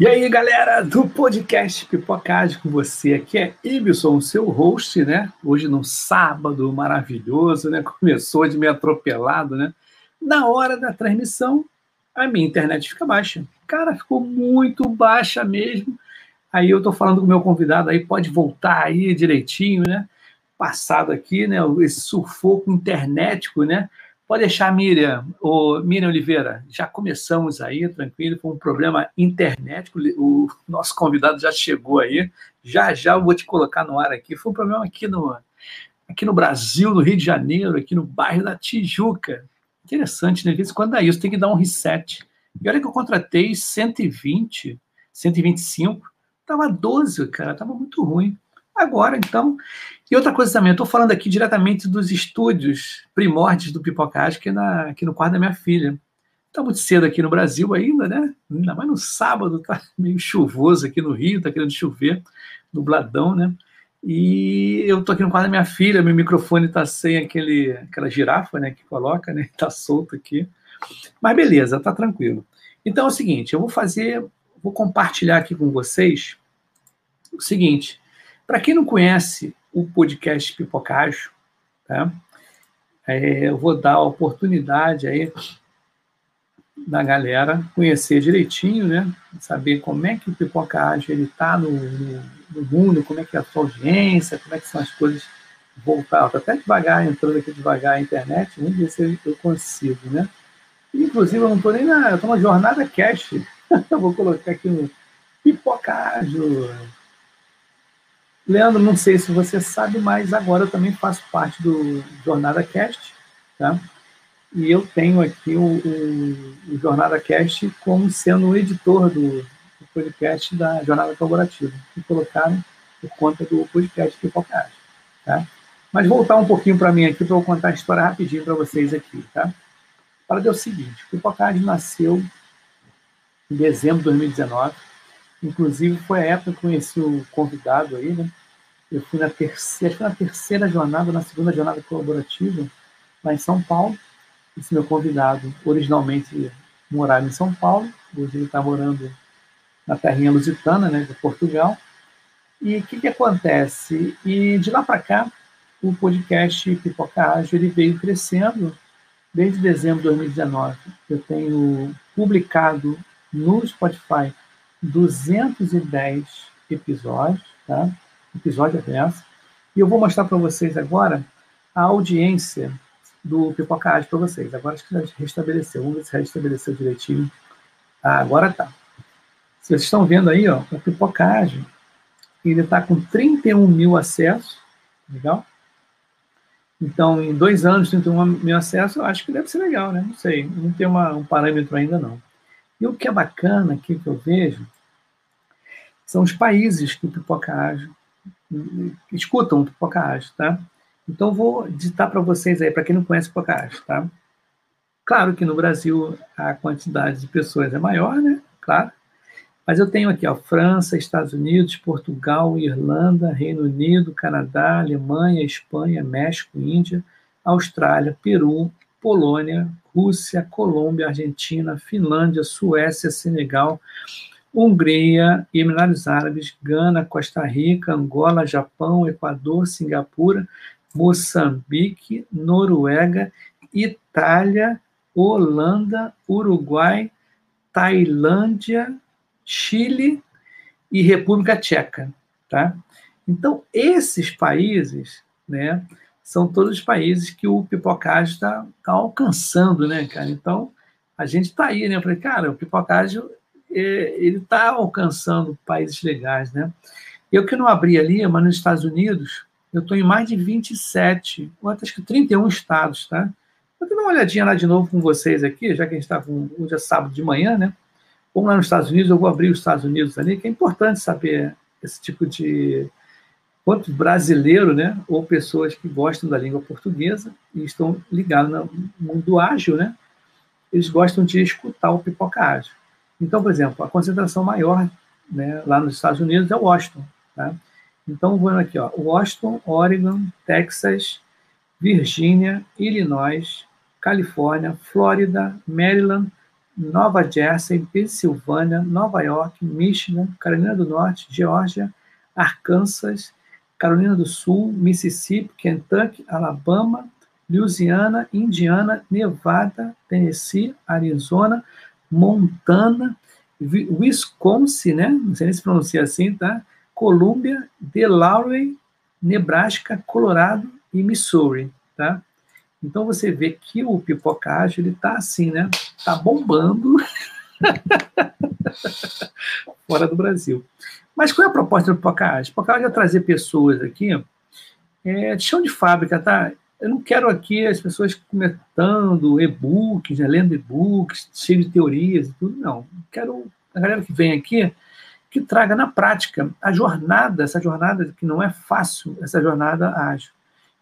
E aí, galera do podcast Pipocade com você. Aqui é Ibson, seu host, né? Hoje no sábado maravilhoso, né? Começou de meio atropelado, né? Na hora da transmissão, a minha internet fica baixa. Cara, ficou muito baixa mesmo. Aí eu tô falando com o meu convidado aí, pode voltar aí direitinho, né? Passado aqui, né? Esse sufoco internetico, né? Pode deixar, Miriam, ou Miriam Oliveira, já começamos aí, tranquilo, foi um problema internet, o nosso convidado já chegou aí, já já eu vou te colocar no ar aqui, foi um problema aqui no, aqui no Brasil, no Rio de Janeiro, aqui no bairro da Tijuca. Interessante, né? Quando dá isso, tem que dar um reset. E olha que eu contratei 120, 125, tava 12, cara, tava muito ruim. Agora, então, e outra coisa também, eu estou falando aqui diretamente dos estúdios primórdios do Pipocage, aqui, na, aqui no quarto da minha filha. Está muito cedo aqui no Brasil ainda, né? Ainda mais no sábado, tá meio chuvoso aqui no Rio, tá querendo chover, nubladão, né? E eu tô aqui no quarto da minha filha, meu microfone tá sem aquele, aquela girafa, né, que coloca, né? Tá solto aqui. Mas beleza, tá tranquilo. Então é o seguinte, eu vou fazer, vou compartilhar aqui com vocês o seguinte. Para quem não conhece o podcast Pipocacho, tá? É, eu vou dar a oportunidade aí da galera conhecer direitinho, né? Saber como é que o Pipocage ele está no, no, no, mundo, como é que é a sua audiência, como é que são as coisas voltar. Estou até devagar, entrando aqui devagar a internet, vamos ver se eu consigo, né? Inclusive, eu não estou nem na. Eu estou na jornada cash. eu vou colocar aqui no Pipocajo Leandro, não sei se você sabe, mas agora eu também faço parte do Jornada Cast, tá? E eu tenho aqui o, o, o Jornada Cast como sendo o editor do, do podcast da Jornada Colaborativa, que colocaram por conta do podcast Pipocagem, tá? Mas voltar um pouquinho para mim aqui para eu contar a história rapidinho para vocês aqui, tá? Para é o seguinte, o Pipocagem nasceu em dezembro de 2019, Inclusive, foi a época que eu conheci o convidado aí, né? Eu fui na terceira, na terceira jornada, na segunda jornada colaborativa, lá em São Paulo. Esse meu convidado, originalmente morava em São Paulo, hoje ele está morando na terrinha lusitana, né, de Portugal. E o que, que acontece? E de lá para cá, o podcast Pipoca Ágil, ele veio crescendo desde dezembro de 2019. Eu tenho publicado no Spotify 210 episódios, tá? Episódio aberto. E eu vou mostrar para vocês agora a audiência do Pipocage para vocês. Agora acho que já restabeleceu. Vamos ver se restabeleceu direitinho. Ah, agora tá. Vocês estão vendo aí, ó, o Pipocage, ele está com 31 mil acessos. Legal? Então, em dois anos, 31 mil acessos, eu acho que deve ser legal, né? Não sei, não tem uma, um parâmetro ainda não. E o que é bacana aqui que eu vejo são os países que o Pipoca Ágil escutam o Ágil, tá? Então vou ditar para vocês aí, para quem não conhece o Ágil, tá? Claro que no Brasil a quantidade de pessoas é maior, né? Claro. Mas eu tenho aqui, ó, França, Estados Unidos, Portugal, Irlanda, Reino Unido, Canadá, Alemanha, Espanha, México, Índia, Austrália, Peru, Polônia, Rússia, Colômbia, Argentina, Finlândia, Suécia, Senegal, Hungria, Emirados Árabes, Gana, Costa Rica, Angola, Japão, Equador, Singapura, Moçambique, Noruega, Itália, Holanda, Uruguai, Tailândia, Chile e República Tcheca, tá? Então, esses países, né, são todos os países que o pipocagem está tá alcançando, né, cara? Então, a gente está aí, né? Eu falei, cara, o pipocagem, é, ele está alcançando países legais, né? Eu que não abri ali, mas nos Estados Unidos, eu estou em mais de 27, acho que 31 estados, tá? Vou dar uma olhadinha lá de novo com vocês aqui, já que a gente está com, hoje é sábado de manhã, né? Vamos lá nos Estados Unidos, eu vou abrir os Estados Unidos ali, que é importante saber esse tipo de, quanto brasileiro, né, ou pessoas que gostam da língua portuguesa e estão ligados no mundo ágil, né, eles gostam de escutar o pipoca ágil. Então, por exemplo, a concentração maior né, lá nos Estados Unidos é Washington. Tá? Então, vou aqui, ó, Washington, Oregon, Texas, Virgínia, Illinois, Califórnia, Flórida, Maryland, Nova Jersey, Pensilvânia, Nova York, Michigan, Carolina do Norte, Geórgia, Arkansas, Carolina do Sul, Mississippi, Kentucky, Alabama, Louisiana, Indiana, Nevada, Tennessee, Arizona, Montana, Wisconsin, né? Não sei nem se pronuncia assim, tá? Colômbia, Delaware, Nebraska, Colorado e Missouri, tá? Então você vê que o pipocagem ele tá assim, né? Tá bombando fora do Brasil. Mas qual é a proposta do pipocagem? O pipocagem é trazer pessoas aqui é, de chão de fábrica, tá? Eu não quero aqui as pessoas comentando e-books, né, lendo e-books, cheio de teorias e tudo, não. Eu quero a galera que vem aqui que traga na prática a jornada, essa jornada que não é fácil, essa jornada ágil.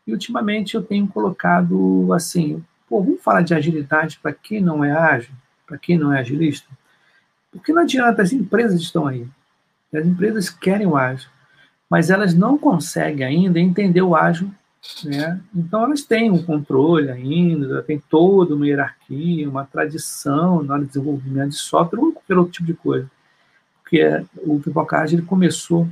E ultimamente eu tenho colocado assim, pô, vamos falar de agilidade para quem não é ágil, para quem não é agilista? Porque não adianta, as empresas estão aí. As empresas querem o ágil, mas elas não conseguem ainda entender o ágil. Né? Então elas têm um controle ainda, tem toda uma hierarquia, uma tradição de desenvolvimento de software ou qualquer outro tipo de coisa. Porque o Pipocage ele começou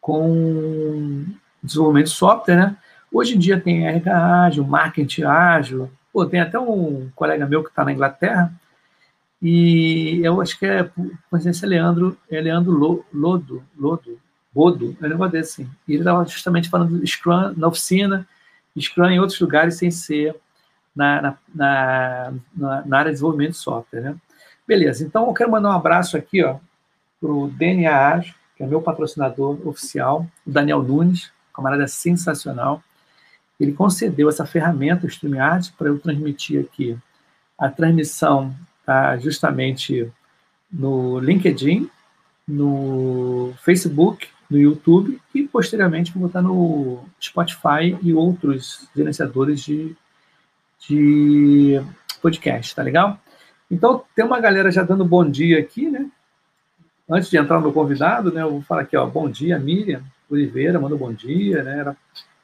com desenvolvimento de software, né? Hoje em dia tem RH ágil, marketing ágil. Pô, tem até um colega meu que está na Inglaterra, e eu acho que é, coincidência, Leandro, é Leandro Lodo, Lodo, É um negócio desse. Assim. E ele estava justamente falando de Scrum na oficina, Scrum em outros lugares sem ser na, na, na, na área de desenvolvimento de software, né? Beleza, então eu quero mandar um abraço aqui, para o DNA que é meu patrocinador oficial, o Daniel Nunes, camarada sensacional ele concedeu essa ferramenta, o StreamYard, para eu transmitir aqui. A transmissão está justamente no LinkedIn, no Facebook, no YouTube e, posteriormente, vou botar no Spotify e outros gerenciadores de, de podcast, tá legal? Então, tem uma galera já dando bom dia aqui, né? Antes de entrar no convidado, né, eu vou falar aqui, ó, bom dia, Miriam Oliveira, mandou bom dia, né? Era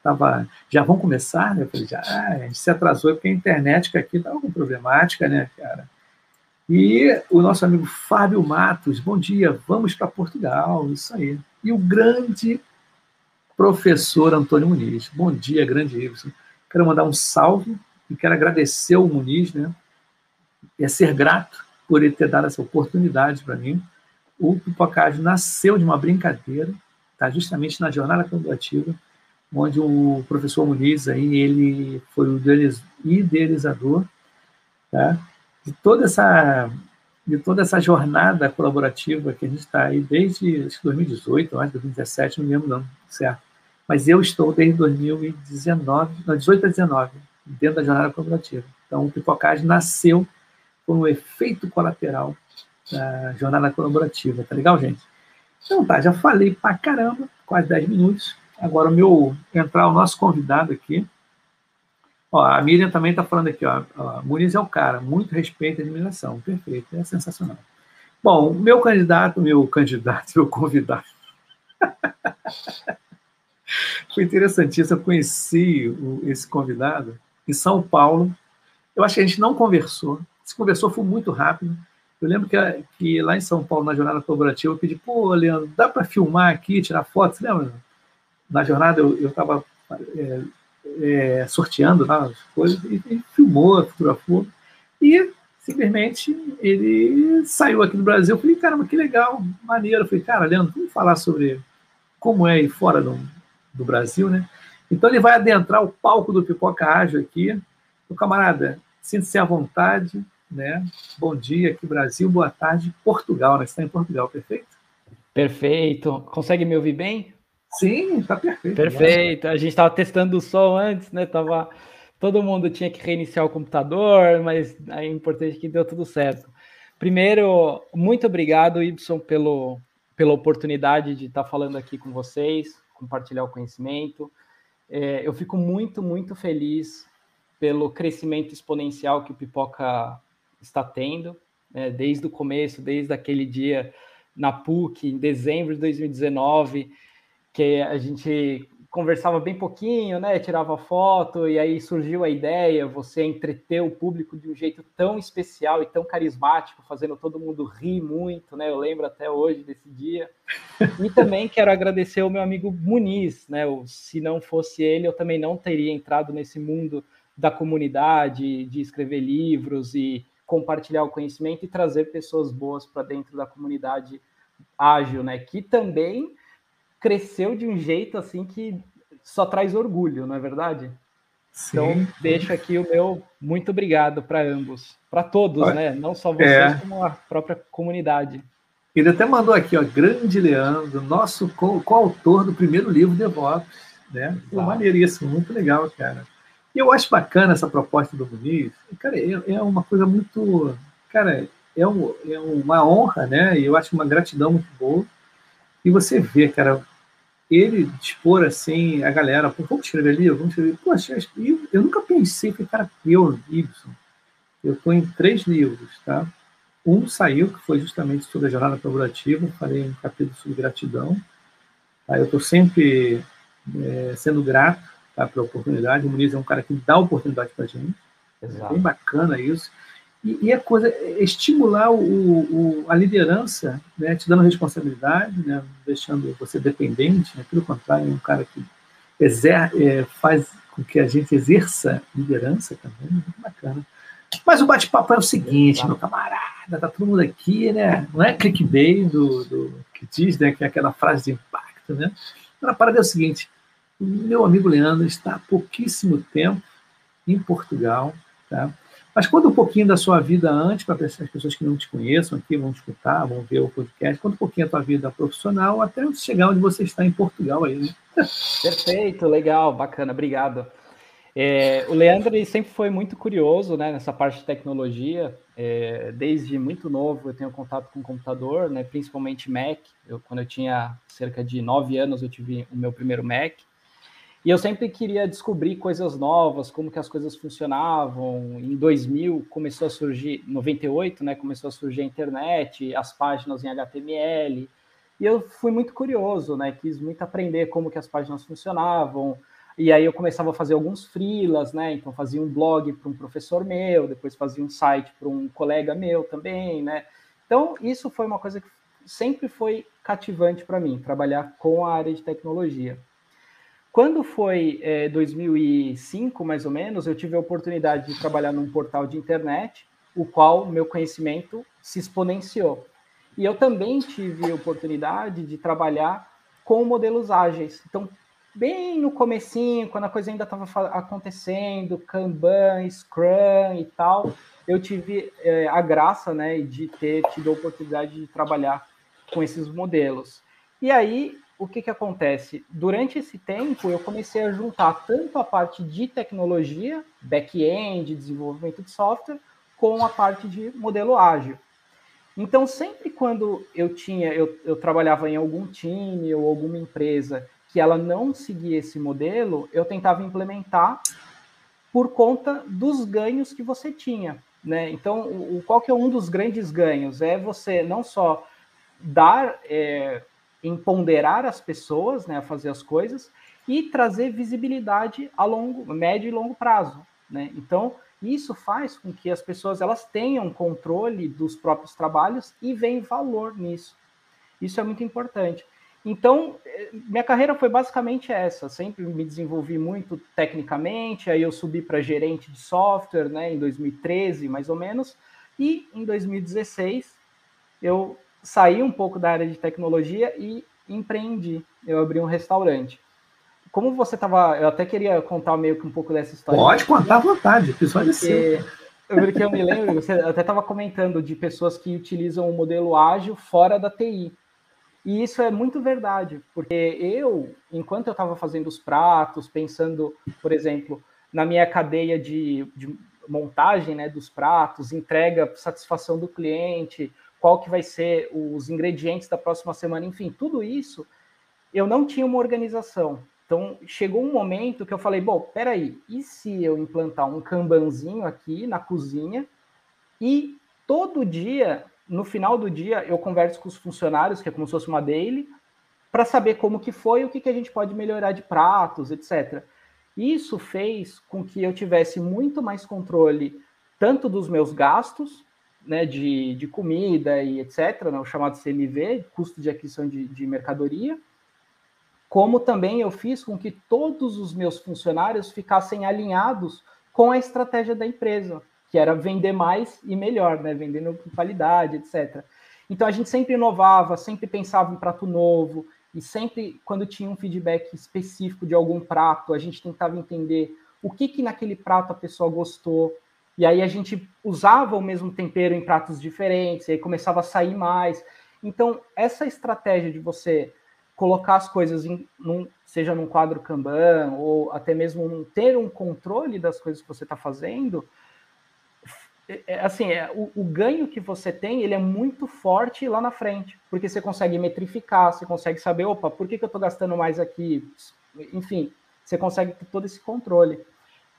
tava, já vão começar, né? Eu falei, já, ah, a gente se atrasou porque a internet aqui estava com problemática, né, cara? E o nosso amigo Fábio Matos, bom dia, vamos para Portugal, isso aí. E o grande professor Antônio Muniz, bom dia, grande Ibsen. Quero mandar um salve e quero agradecer ao Muniz, né? É ser grato por ele ter dado essa oportunidade para mim. O Pipocagem nasceu de uma brincadeira, tá? justamente na jornada colaborativa onde o professor Muniz aí, ele foi o idealizador tá? de toda essa de toda essa jornada colaborativa que a gente está aí desde acho 2018, acho 2017, não lembro não, certo? Mas eu estou desde 2019, não, 18 a 19, dentro da jornada colaborativa. Então, o Pipocagem nasceu com um efeito colateral da jornada colaborativa, tá legal, gente? Então tá, já falei pra caramba, quase 10 minutos. Agora, o meu entrar o nosso convidado aqui. Ó, a Miriam também está falando aqui, ó, ó, Muniz é o cara, muito respeito e admiração. Perfeito, é sensacional. Bom, meu candidato, meu candidato, meu convidado. Foi interessantíssimo, eu conheci o, esse convidado em São Paulo. Eu acho que a gente não conversou. Se conversou foi muito rápido. Eu lembro que, que lá em São Paulo, na jornada colaborativa, eu pedi, pô, Leandro, dá para filmar aqui, tirar foto? Você lembra? na jornada eu estava é, é, sorteando lá as coisas e, e filmou, fotografou e simplesmente ele saiu aqui do Brasil. Eu falei, caramba, que legal, maneiro. Eu falei, cara, Leandro, vamos falar sobre como é ir fora do, do Brasil, né? Então ele vai adentrar o palco do Pipoca Ágil aqui. Meu camarada, sinta-se à vontade, né? Bom dia aqui, Brasil, boa tarde, Portugal, né? Você está em Portugal, perfeito? Perfeito. Consegue me ouvir bem? Sim, está perfeito. Perfeito. A gente estava testando o som antes, né? Tava... Todo mundo tinha que reiniciar o computador, mas é importante que deu tudo certo. Primeiro, muito obrigado, Ibson, pelo, pela oportunidade de estar falando aqui com vocês, compartilhar o conhecimento. É, eu fico muito, muito feliz pelo crescimento exponencial que o Pipoca está tendo, né, desde o começo, desde aquele dia na PUC, em dezembro de 2019, que a gente conversava bem pouquinho, né? Tirava foto e aí surgiu a ideia, você entreter o público de um jeito tão especial e tão carismático, fazendo todo mundo rir muito, né? Eu lembro até hoje desse dia. E também quero agradecer ao meu amigo Muniz, né? Se não fosse ele, eu também não teria entrado nesse mundo da comunidade, de escrever livros e compartilhar o conhecimento e trazer pessoas boas para dentro da comunidade ágil, né? Que também cresceu de um jeito assim que só traz orgulho, não é verdade? Sim. Então, deixo aqui o meu muito obrigado para ambos, para todos, né? Não só vocês, é. como a própria comunidade. Ele até mandou aqui, ó, grande Leandro, nosso coautor do primeiro livro DevOps, né? Pô, maneiríssimo, muito legal, cara. E eu acho bacana essa proposta do Muniz. Cara, é, é uma coisa muito. Cara, é, um, é uma honra, né? E eu acho uma gratidão muito boa. E você vê, cara, ele dispor assim a galera, pô, vamos escrever livro, vamos escrever. Poxa, eu, eu nunca pensei, falei, cara, eu, Ibson, eu estou em três livros, tá? Um saiu, que foi justamente sobre a jornada colaborativa, falei um capítulo sobre gratidão. Tá? Eu estou sempre é, sendo grato tá, pela oportunidade. O Muniz é um cara que dá oportunidade para a gente. Exato. É bem bacana isso. E, e a coisa estimular o, o, a liderança, né, te dando responsabilidade, né, deixando você dependente, né, pelo contrário, é um cara que exer, é, faz com que a gente exerça liderança também, muito bacana. Mas o bate-papo é o seguinte, meu camarada, tá todo mundo aqui, né? Não é clickbait do, do que diz, né? Que é aquela frase de impacto, né? A parada é o seguinte: meu amigo Leandro está há pouquíssimo tempo em Portugal, tá? Mas conta um pouquinho da sua vida antes, para as pessoas que não te conheçam aqui, vão escutar, vão ver o podcast. Conta um pouquinho da tua vida profissional até chegar onde você está em Portugal aí. Né? Perfeito, legal, bacana, obrigado. É, o Leandro ele sempre foi muito curioso né, nessa parte de tecnologia. É, desde muito novo eu tenho contato com computador, né, principalmente Mac. Eu, quando eu tinha cerca de nove anos eu tive o meu primeiro Mac. E eu sempre queria descobrir coisas novas, como que as coisas funcionavam. Em 2000 começou a surgir, 98, né, começou a surgir a internet, as páginas em HTML. E eu fui muito curioso, né, quis muito aprender como que as páginas funcionavam. E aí eu começava a fazer alguns freelas, né? Então fazia um blog para um professor meu, depois fazia um site para um colega meu também, né? Então isso foi uma coisa que sempre foi cativante para mim, trabalhar com a área de tecnologia. Quando foi é, 2005, mais ou menos, eu tive a oportunidade de trabalhar num portal de internet, o qual meu conhecimento se exponenciou. E eu também tive a oportunidade de trabalhar com modelos ágeis. Então, bem no comecinho, quando a coisa ainda estava acontecendo, Kanban, Scrum e tal, eu tive é, a graça né, de ter tido a oportunidade de trabalhar com esses modelos. E aí o que, que acontece? Durante esse tempo, eu comecei a juntar tanto a parte de tecnologia, back-end, desenvolvimento de software, com a parte de modelo ágil. Então, sempre quando eu tinha, eu, eu trabalhava em algum time ou alguma empresa que ela não seguia esse modelo, eu tentava implementar por conta dos ganhos que você tinha. Né? Então, o, qual que é um dos grandes ganhos? É você não só dar é, em ponderar as pessoas, né, a fazer as coisas e trazer visibilidade a longo, médio e longo prazo, né? Então, isso faz com que as pessoas elas tenham controle dos próprios trabalhos e veem valor nisso. Isso é muito importante. Então, eh, minha carreira foi basicamente essa. Sempre me desenvolvi muito tecnicamente. Aí eu subi para gerente de software, né, em 2013, mais ou menos. E em 2016 eu saí um pouco da área de tecnologia e empreendi. Eu abri um restaurante. Como você estava, eu até queria contar meio que um pouco dessa história. Pode contar à vontade, o episódio é seu. Porque eu me lembro, você até estava comentando de pessoas que utilizam o modelo ágil fora da TI. E isso é muito verdade, porque eu, enquanto eu estava fazendo os pratos, pensando, por exemplo, na minha cadeia de, de montagem né, dos pratos, entrega, satisfação do cliente, qual que vai ser os ingredientes da próxima semana, enfim, tudo isso, eu não tinha uma organização. Então, chegou um momento que eu falei, bom, peraí, e se eu implantar um kanbanzinho aqui na cozinha e todo dia, no final do dia, eu converso com os funcionários, que é como se fosse uma daily, para saber como que foi, o que, que a gente pode melhorar de pratos, etc. Isso fez com que eu tivesse muito mais controle tanto dos meus gastos, né, de, de comida e etc., né, o chamado CMV, custo de aquisição de, de mercadoria, como também eu fiz com que todos os meus funcionários ficassem alinhados com a estratégia da empresa, que era vender mais e melhor, né, vendendo com qualidade, etc. Então a gente sempre inovava, sempre pensava em prato novo, e sempre quando tinha um feedback específico de algum prato, a gente tentava entender o que que naquele prato a pessoa gostou, e aí a gente usava o mesmo tempero em pratos diferentes, e aí começava a sair mais. Então, essa estratégia de você colocar as coisas em, num, seja num quadro Kanban, ou até mesmo ter um controle das coisas que você está fazendo, é, é, assim, é, o, o, ganho que você tem, ele é muito forte lá na frente, porque você consegue metrificar, você consegue saber, opa, por que, que eu estou gastando mais aqui? Enfim, você consegue ter todo esse controle.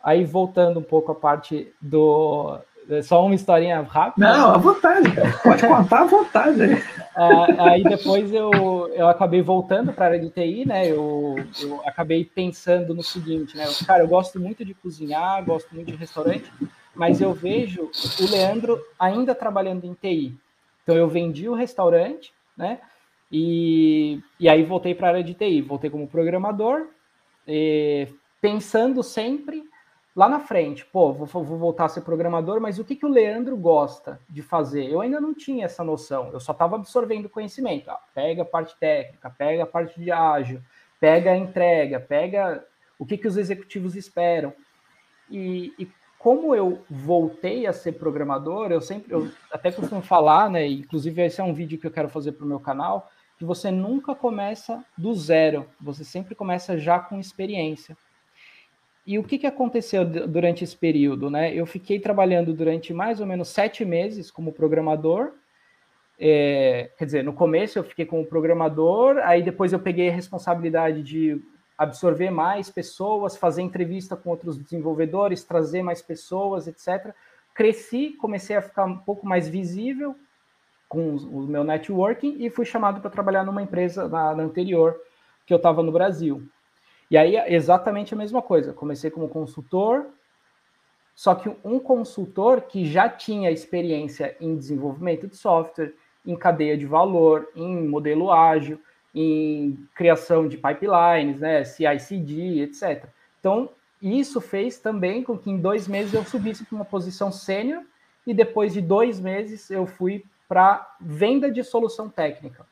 Aí, voltando um pouco a parte do. É só uma historinha rápida. Não, à vontade, cara. Pode contar à vontade. Aí, ah, aí depois eu, eu acabei voltando para a área de TI, né? Eu, eu acabei pensando no seguinte, né? Cara, eu gosto muito de cozinhar, gosto muito de restaurante, mas eu vejo o Leandro ainda trabalhando em TI. Então eu vendi o restaurante, né? E, e aí voltei para a área de TI, voltei como programador, pensando sempre lá na frente, pô, vou, vou, voltar a ser programador, mas o que, que o Leandro gosta de fazer? Eu ainda não tinha essa noção, eu só estava absorvendo conhecimento. Ah, pega a parte técnica, pega a parte de ágil, pega a entrega, pega o que, que os executivos esperam. E, e como eu voltei a ser programador, eu sempre, eu até costumo falar, né? Inclusive, esse é um vídeo que eu quero fazer para o meu canal, que você nunca começa do zero, você sempre começa já com experiência. E o que, que aconteceu durante esse período? Né? Eu fiquei trabalhando durante mais ou menos sete meses como programador. É, quer dizer, no começo eu fiquei como programador, aí depois eu peguei a responsabilidade de absorver mais pessoas, fazer entrevista com outros desenvolvedores, trazer mais pessoas, etc. Cresci, comecei a ficar um pouco mais visível com o meu networking e fui chamado para trabalhar numa empresa na, na anterior que eu estava no Brasil. E aí exatamente a mesma coisa. Comecei como consultor, só que um consultor que já tinha experiência em desenvolvimento de software, em cadeia de valor, em modelo ágil, em criação de pipelines, né, CI/CD, etc. Então, isso fez também com que em dois meses eu subisse para uma posição sênior e depois de dois meses eu fui para venda de solução técnica.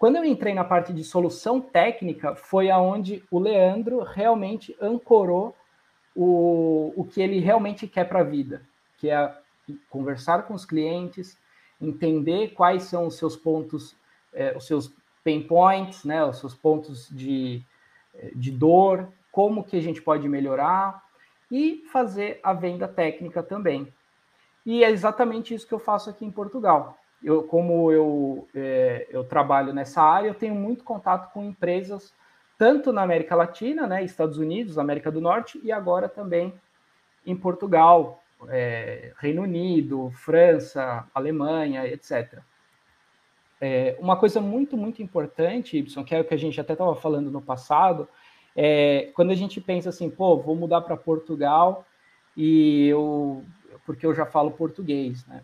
Quando eu entrei na parte de solução técnica, foi aonde o Leandro realmente ancorou o, o que ele realmente quer para a vida, que é conversar com os clientes, entender quais são os seus pontos, é, os seus pain points, né, os seus pontos de, de dor, como que a gente pode melhorar e fazer a venda técnica também. E é exatamente isso que eu faço aqui em Portugal. Eu, como eu, é, eu trabalho nessa área, eu tenho muito contato com empresas, tanto na América Latina, né, Estados Unidos, América do Norte, e agora também em Portugal, é, Reino Unido, França, Alemanha, etc. É, uma coisa muito, muito importante, Y, que é o que a gente até estava falando no passado, é quando a gente pensa assim, pô, vou mudar para Portugal e eu porque eu já falo português, né?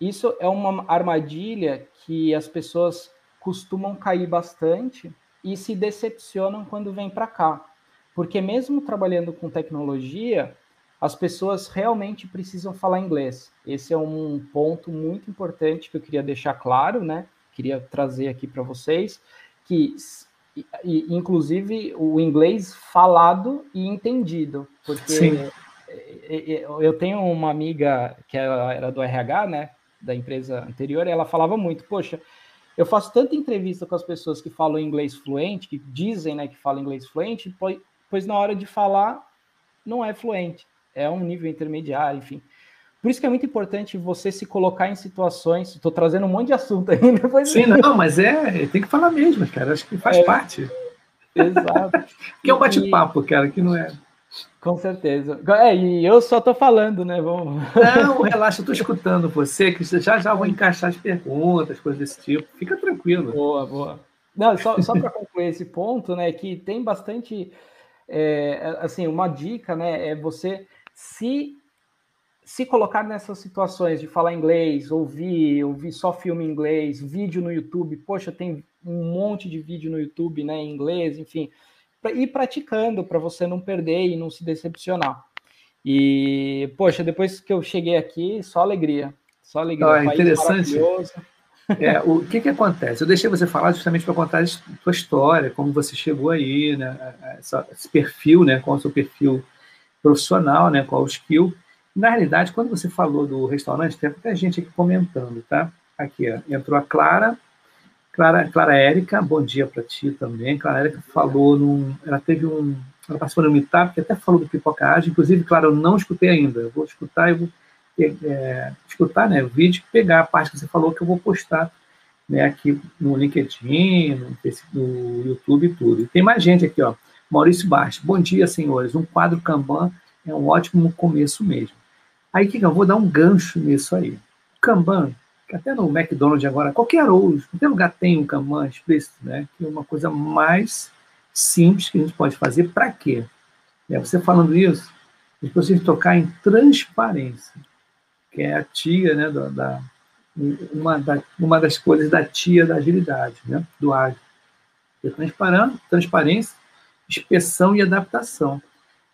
Isso é uma armadilha que as pessoas costumam cair bastante e se decepcionam quando vêm para cá. Porque mesmo trabalhando com tecnologia, as pessoas realmente precisam falar inglês. Esse é um ponto muito importante que eu queria deixar claro, né? Queria trazer aqui para vocês que inclusive o inglês falado e entendido, porque Sim. eu tenho uma amiga que era do RH, né, da empresa anterior, ela falava muito, poxa, eu faço tanta entrevista com as pessoas que falam inglês fluente, que dizem, né, que falam inglês fluente, pois, pois na hora de falar não é fluente é um nível intermediário, enfim. Por isso que é muito importante você se colocar em situações. Estou trazendo um monte de assunto aí. Depois Sim, não, mas é, tem que falar mesmo, cara. Acho que faz é, parte. Exato. que é um bate-papo, cara, que não é. Com certeza. É, e eu só estou falando, né? Vamos... Não, relaxa, eu estou escutando você, que já já vou encaixar as perguntas, coisas desse tipo. Fica tranquilo. Boa, boa. Não, só, só para concluir esse ponto, né, que tem bastante, é, assim, uma dica, né, é você se se colocar nessas situações de falar inglês, ouvir, ouvir só filme em inglês, vídeo no YouTube, poxa, tem um monte de vídeo no YouTube, né, em inglês, enfim, pra, ir praticando para você não perder e não se decepcionar. E, poxa, depois que eu cheguei aqui, só alegria, só alegria. Ah, interessante. É, o que que acontece? Eu deixei você falar justamente para contar a sua história, como você chegou aí, né, esse perfil, né, qual é o seu perfil profissional, né, qual o skill, na realidade, quando você falou do restaurante, tem muita gente aqui comentando, tá? Aqui, ó, entrou a Clara, Clara, Clara Érica, bom dia para ti também. Clara Érica falou num. Ela teve um. Ela passou no Meetup, que até falou do Pipocagem. Inclusive, Clara, eu não escutei ainda. Eu vou escutar e vou é, escutar né, o vídeo pegar a parte que você falou que eu vou postar né, aqui no LinkedIn, no, no YouTube e tudo. E tem mais gente aqui, ó. Maurício Baixo. Bom dia, senhores. Um quadro Kanban é um ótimo começo mesmo. Aí que eu vou dar um gancho nisso aí. Kanban, até no McDonald's agora, qualquer qualquer lugar tem um Kanban explícito, né? Que é uma coisa mais simples que a gente pode fazer. Para quê? É, você falando isso, gente precisa tocar em transparência, que é a tia, né, da, da uma, da, uma das coisas da tia da agilidade, né, do ágil. É transparência, inspeção e adaptação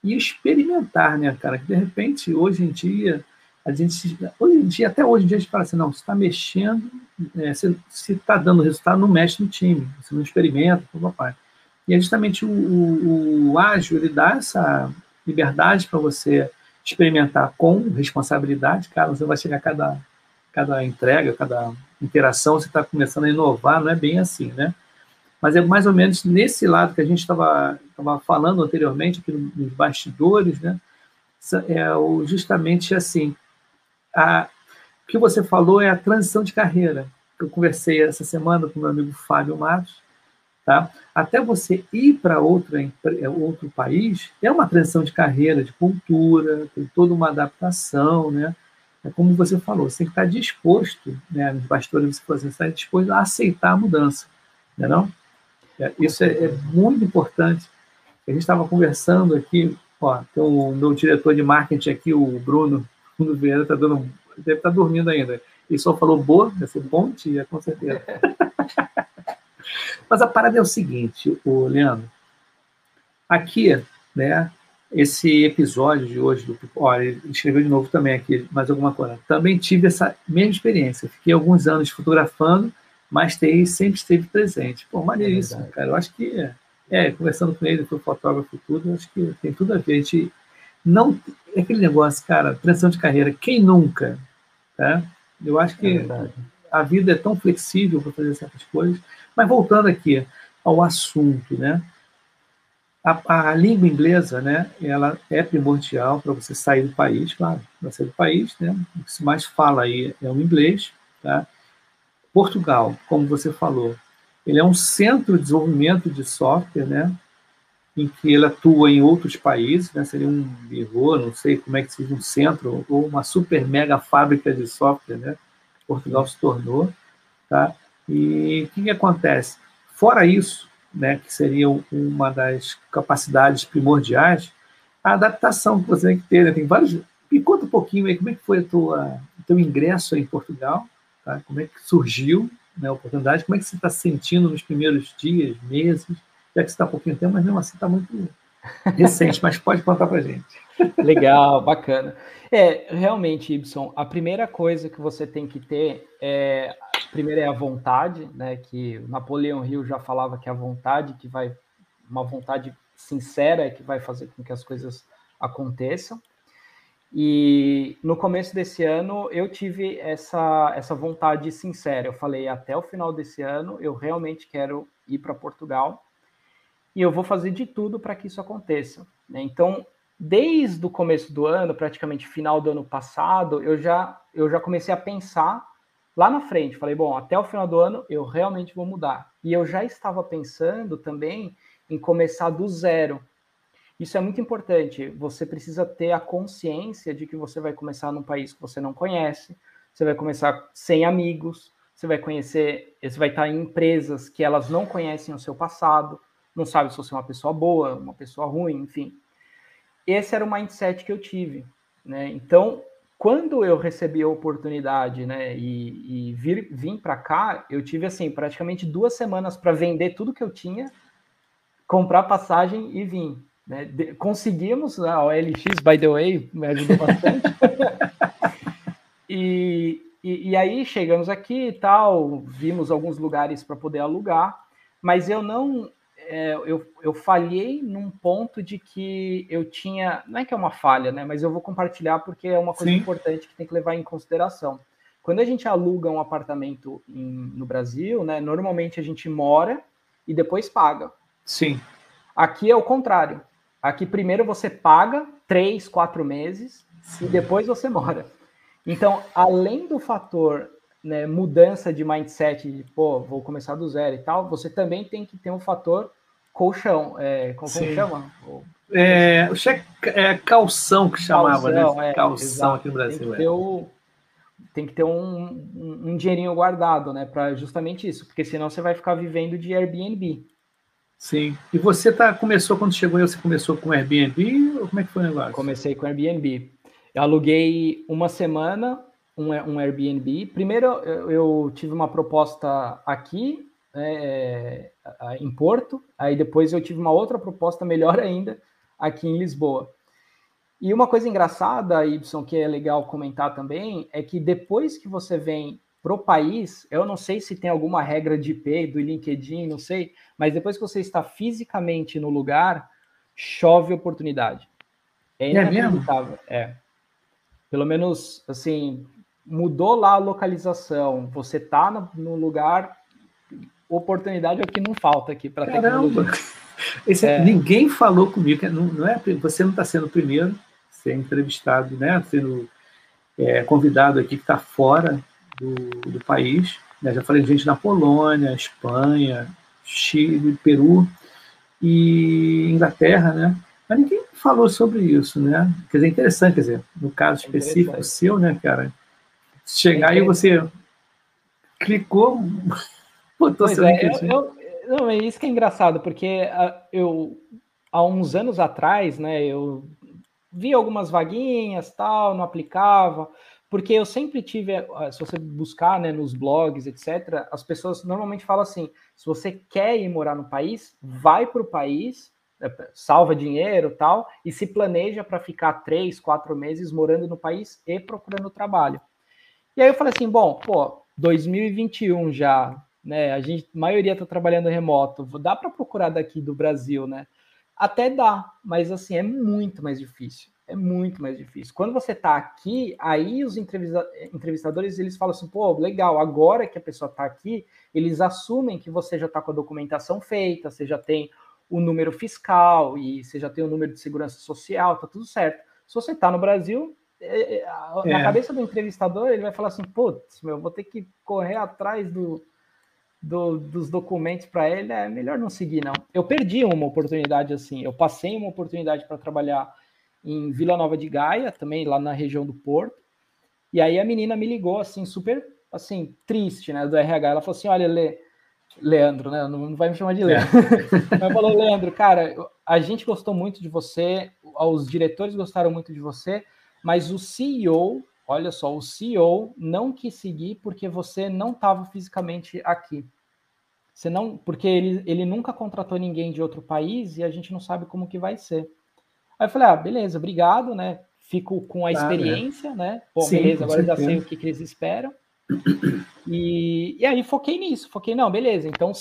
e experimentar, né, cara? Que de repente, hoje em dia, a gente, hoje em dia, até hoje em dia, a gente fala assim: não, você está mexendo, é, se está dando resultado, não mexe no time, você não experimenta, papai. E é justamente o, o, o ágil, ele dá essa liberdade para você experimentar com responsabilidade, cara, você vai chegar a cada, cada entrega, cada interação, você está começando a inovar, não é bem assim, né? Mas é mais ou menos nesse lado que a gente estava falando anteriormente, aqui nos bastidores, né? É justamente assim. A, o que você falou é a transição de carreira. Eu conversei essa semana com meu amigo Fábio Matos. Tá? Até você ir para outro, é, outro país, é uma transição de carreira, de cultura, tem toda uma adaptação, né? É como você falou, você tem que estar disposto, né? Nos bastidores você está disposto a aceitar a mudança, não é não? É, isso é, é, muito importante. A gente estava conversando aqui, ó, tem o meu diretor de marketing aqui, o Bruno, Bruno Vieira, tá dando, deve estar tá dormindo ainda. Ele só falou boa, vai ser bom dia, com certeza. Mas a parada é o seguinte, o Leandro. Aqui, né, esse episódio de hoje do olha, ele escreveu de novo também aqui mais alguma coisa. Também tive essa mesma experiência. Fiquei alguns anos fotografando mas TI sempre esteve presente. Pô, maneiríssimo, é cara. Eu acho que, é, conversando com ele, foi fotógrafo e tudo, acho que tem tudo a ver. A gente não. É aquele negócio, cara, transição de carreira, quem nunca? Tá? Eu acho que é a vida é tão flexível para fazer certas coisas. Mas voltando aqui ao assunto, né? A, a, língua inglesa, né, ela é primordial para você sair do país, claro, para sair do país, né, o que se mais fala aí é o inglês, tá? Portugal, como você falou, ele é um centro de desenvolvimento de software, né? Em que ele atua em outros países, né? Seria um birro, não sei como é que seja um centro ou uma super mega fábrica de software, né? Portugal se tornou, tá? E o que, que acontece? Fora isso, né? Que seria uma das capacidades primordiais, a adaptação que você tem que ter, né? Tem vários. Me conta um pouquinho aí como é que foi tua, o teu ingresso em Portugal, Tá? Como é que surgiu né, a oportunidade? Como é que você está sentindo nos primeiros dias, meses? Já que está há pouquinho tempo, mas mesmo assim está muito recente, mas pode contar para gente. Legal, bacana. É, realmente, Ibson, a primeira coisa que você tem que ter é, primeiro é a vontade, né? Que o Napoleão Hill já falava que é a vontade que vai, uma vontade sincera é que vai fazer com que as coisas aconteçam. E no começo desse ano eu tive essa, essa vontade sincera. Eu falei, até o final desse ano eu realmente quero ir para Portugal e eu vou fazer de tudo para que isso aconteça. Né? Então, desde o começo do ano, praticamente final do ano passado, eu já, eu já comecei a pensar lá na frente. Falei, bom, até o final do ano eu realmente vou mudar. E eu já estava pensando também em começar do zero. Isso é muito importante. Você precisa ter a consciência de que você vai começar num país que você não conhece, você vai começar sem amigos, você vai conhecer, você vai estar em empresas que elas não conhecem o seu passado, não sabe se você é uma pessoa boa, uma pessoa ruim, enfim. Esse era o mindset que eu tive, né? Então, quando eu recebi a oportunidade, né, e, e vir, vim para cá, eu tive assim praticamente duas semanas para vender tudo que eu tinha, comprar passagem e vir. Né? De, conseguimos, a OLX, by the way, me ajudou bastante. e, e, e, aí chegamos aqui e tal, vimos alguns lugares para poder alugar, mas eu não. É, eu, eu falhei num ponto de que eu tinha. Não é que é uma falha, né? Mas eu vou compartilhar porque é uma coisa Sim. importante que tem que levar em consideração. Quando a gente aluga um apartamento em, no Brasil, né? Normalmente a gente mora e depois paga. Sim. Aqui é o contrário. Aqui primeiro você paga três, quatro meses Sim. e depois você mora. Então, além do fator né, mudança de mindset, de pô, vou começar do zero e tal, você também tem que ter um fator colchão, é, como, como chama? É, o cheque, é calção que chamava, né? calção, né? É, calção exato. aqui no Brasil. Tem que é. ter, o, tem que ter um, um, um dinheirinho guardado, né? Para justamente isso, porque senão você vai ficar vivendo de Airbnb. Sim. E você tá, começou, quando chegou aí, você começou com Airbnb ou como é que foi o negócio? Comecei com Airbnb. Eu aluguei uma semana um, um Airbnb. Primeiro, eu, eu, tive uma proposta aqui é, em Porto, aí depois eu tive uma outra proposta melhor ainda aqui em Lisboa. E uma coisa engraçada, Y, que é legal comentar também, é que depois que você vem para o país, eu não sei se tem alguma regra de IP do LinkedIn, não sei, mas depois que você está fisicamente no lugar, chove oportunidade. É, é inacreditável. É, é. Pelo menos, assim, mudou lá a localização, você tá no, no lugar, oportunidade é o que não falta aqui para tecnologia. Esse, é. Ninguém falou comigo, não, não é, você não está sendo o primeiro ser entrevistado, né, sendo é, convidado aqui que está fora do, do país. Né? Já falei de gente na Polônia, Espanha, Chile, Peru e Inglaterra, né? Mas ninguém falou sobre isso, né? Quer dizer, interessante, quer dizer, no caso é específico seu, né, cara? Chegar é e você clicou, é, eu, eu, Não, é isso que é engraçado, porque uh, eu, há uns anos atrás, né, eu vi algumas vaguinhas, tal, não aplicava, porque eu sempre tive, eh, se você buscar né, nos blogs, etc., as pessoas normalmente falam assim: se você quer ir morar no país, vai para o país, eh, salva dinheiro tal, e se planeja para ficar três, quatro meses morando no país e procurando trabalho. E aí eu falei assim: bom, pô, 2021 já, né? A gente, a maioria está trabalhando remoto, dá para procurar daqui do Brasil, né? Até dá, mas assim, é muito mais difícil é muito mais difícil. Quando você está aqui, aí os entrevistadores eles falam assim, pô, legal, agora que a pessoa está aqui, eles assumem que você já está com a documentação feita, você já tem o número fiscal e você já tem o número de segurança social, tá tudo certo. Se você está no Brasil, é, é, na é. cabeça do entrevistador, ele vai falar assim, putz, meu, vou ter que correr atrás do, do, dos documentos para ele, é melhor não seguir, não. Eu perdi uma oportunidade assim, eu passei uma oportunidade para trabalhar em Vila Nova de Gaia, também lá na região do Porto. E aí a menina me ligou assim, super assim, triste, né, do RH. Ela falou assim: "Olha, Le... Leandro, né? Não vai me chamar de Leandro. É. Ela falou: "Leandro, cara, a gente gostou muito de você, os diretores gostaram muito de você, mas o CEO, olha só, o CEO não quis seguir porque você não estava fisicamente aqui. Você não, porque ele, ele nunca contratou ninguém de outro país e a gente não sabe como que vai ser. Aí eu falei, ah, beleza, obrigado, né? Fico com a ah, experiência, ah, né? Bom, Sim, beleza, agora certeza. já sei o que, que eles esperam. E, e aí foquei nisso, foquei, não, beleza. Então,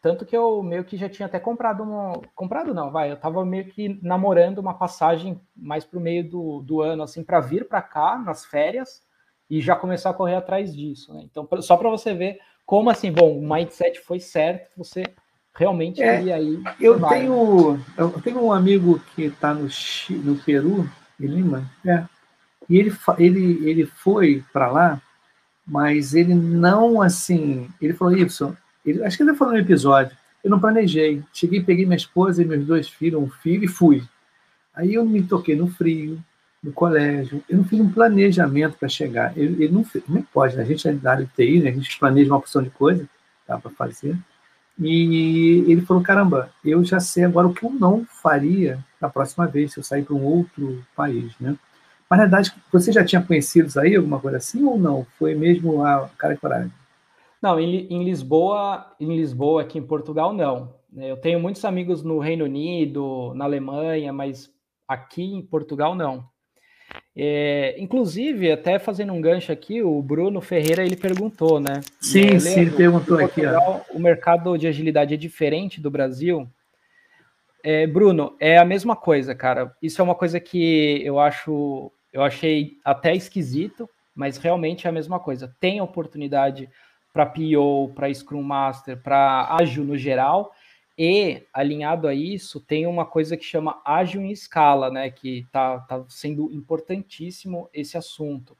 tanto que eu meio que já tinha até comprado uma. Comprado não, vai, eu tava meio que namorando uma passagem mais pro meio do, do ano, assim, para vir para cá nas férias e já começar a correr atrás disso, né? Então, só para você ver como assim, bom, o mindset foi certo, você realmente é, aí. Eu tenho, eu tenho um amigo que está no, no Peru, em Lima, é, e ele, ele, ele foi para lá, mas ele não assim. Ele falou isso, ele, acho que ele falou no episódio. Eu não planejei. Cheguei, peguei minha esposa e meus dois filhos, um filho, e fui. Aí eu me toquei no frio, no colégio. Eu não fiz um planejamento para chegar. Ele, não fez, como é pode? Né? A gente é da área de TI, né? a gente planeja uma opção de coisa, dá para fazer. E ele falou: caramba, eu já sei agora o que eu não faria na próxima vez, se eu sair para um outro país, né? Mas, na verdade, você já tinha conhecidos aí, alguma coisa assim, ou não? Foi mesmo a cara e coragem? Não, em, em Lisboa, em Lisboa, aqui em Portugal, não. Eu tenho muitos amigos no Reino Unido, na Alemanha, mas aqui em Portugal, não. É, inclusive, até fazendo um gancho aqui, o Bruno Ferreira ele perguntou, né? Sim, é, sim, ele perguntou Portugal, aqui. Ó. O mercado de agilidade é diferente do Brasil? É, Bruno, é a mesma coisa, cara. Isso é uma coisa que eu acho, eu achei até esquisito, mas realmente é a mesma coisa. Tem oportunidade para PO, para Scrum Master, para ágil no geral, e alinhado a isso, tem uma coisa que chama ágil em escala, né? Que está tá sendo importantíssimo esse assunto.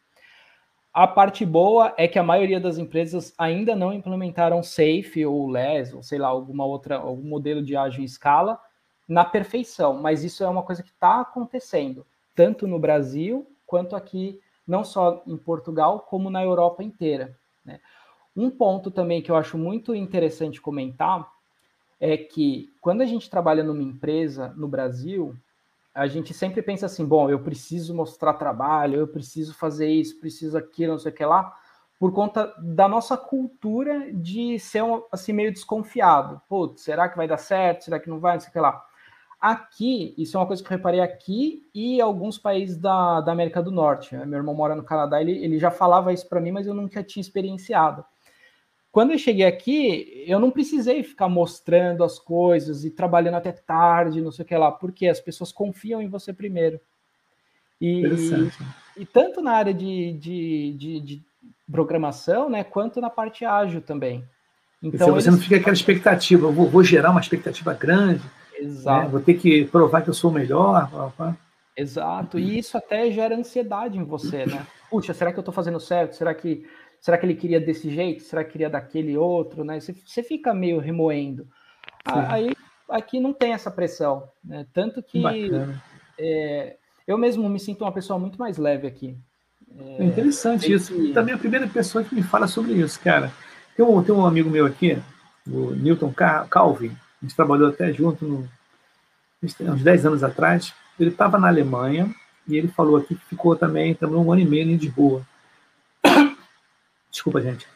A parte boa é que a maioria das empresas ainda não implementaram Safe ou LES, ou sei lá, alguma outra, algum modelo de ágil em escala na perfeição, mas isso é uma coisa que está acontecendo, tanto no Brasil quanto aqui, não só em Portugal, como na Europa inteira. Né? Um ponto também que eu acho muito interessante comentar é que quando a gente trabalha numa empresa no Brasil, a gente sempre pensa assim: bom, eu preciso mostrar trabalho, eu preciso fazer isso, preciso aquilo, não sei o que lá, por conta da nossa cultura de ser assim meio desconfiado. Putz, será que vai dar certo? Será que não vai? Não sei o que lá. Aqui, isso é uma coisa que eu reparei aqui e alguns países da, da América do Norte. Meu irmão mora no Canadá, ele, ele já falava isso para mim, mas eu nunca tinha experienciado. Quando eu cheguei aqui, eu não precisei ficar mostrando as coisas e trabalhando até tarde, não sei o que lá, porque as pessoas confiam em você primeiro. E, e tanto na área de, de, de, de, programação, né, quanto na parte ágil também. Então você eles... não fica aquela expectativa, eu vou, vou gerar uma expectativa grande, né, Exato. Né, vou ter que provar que eu sou melhor. Exato, e isso até gera ansiedade em você, né? Puxa, será que eu estou fazendo certo? Será que Será que ele queria desse jeito? Será que queria daquele outro? Né? Você, você fica meio remoendo. Aí aqui não tem essa pressão. Né? Tanto que é, eu mesmo me sinto uma pessoa muito mais leve aqui. É, é interessante isso. Que... Também a primeira pessoa que me fala sobre isso, cara. Tem um, tem um amigo meu aqui, o Newton Calvin, a gente trabalhou até junto no, uns 10 anos atrás. Ele estava na Alemanha e ele falou aqui que ficou também, trabalhou um ano e meio em Lisboa. Desculpa, gente.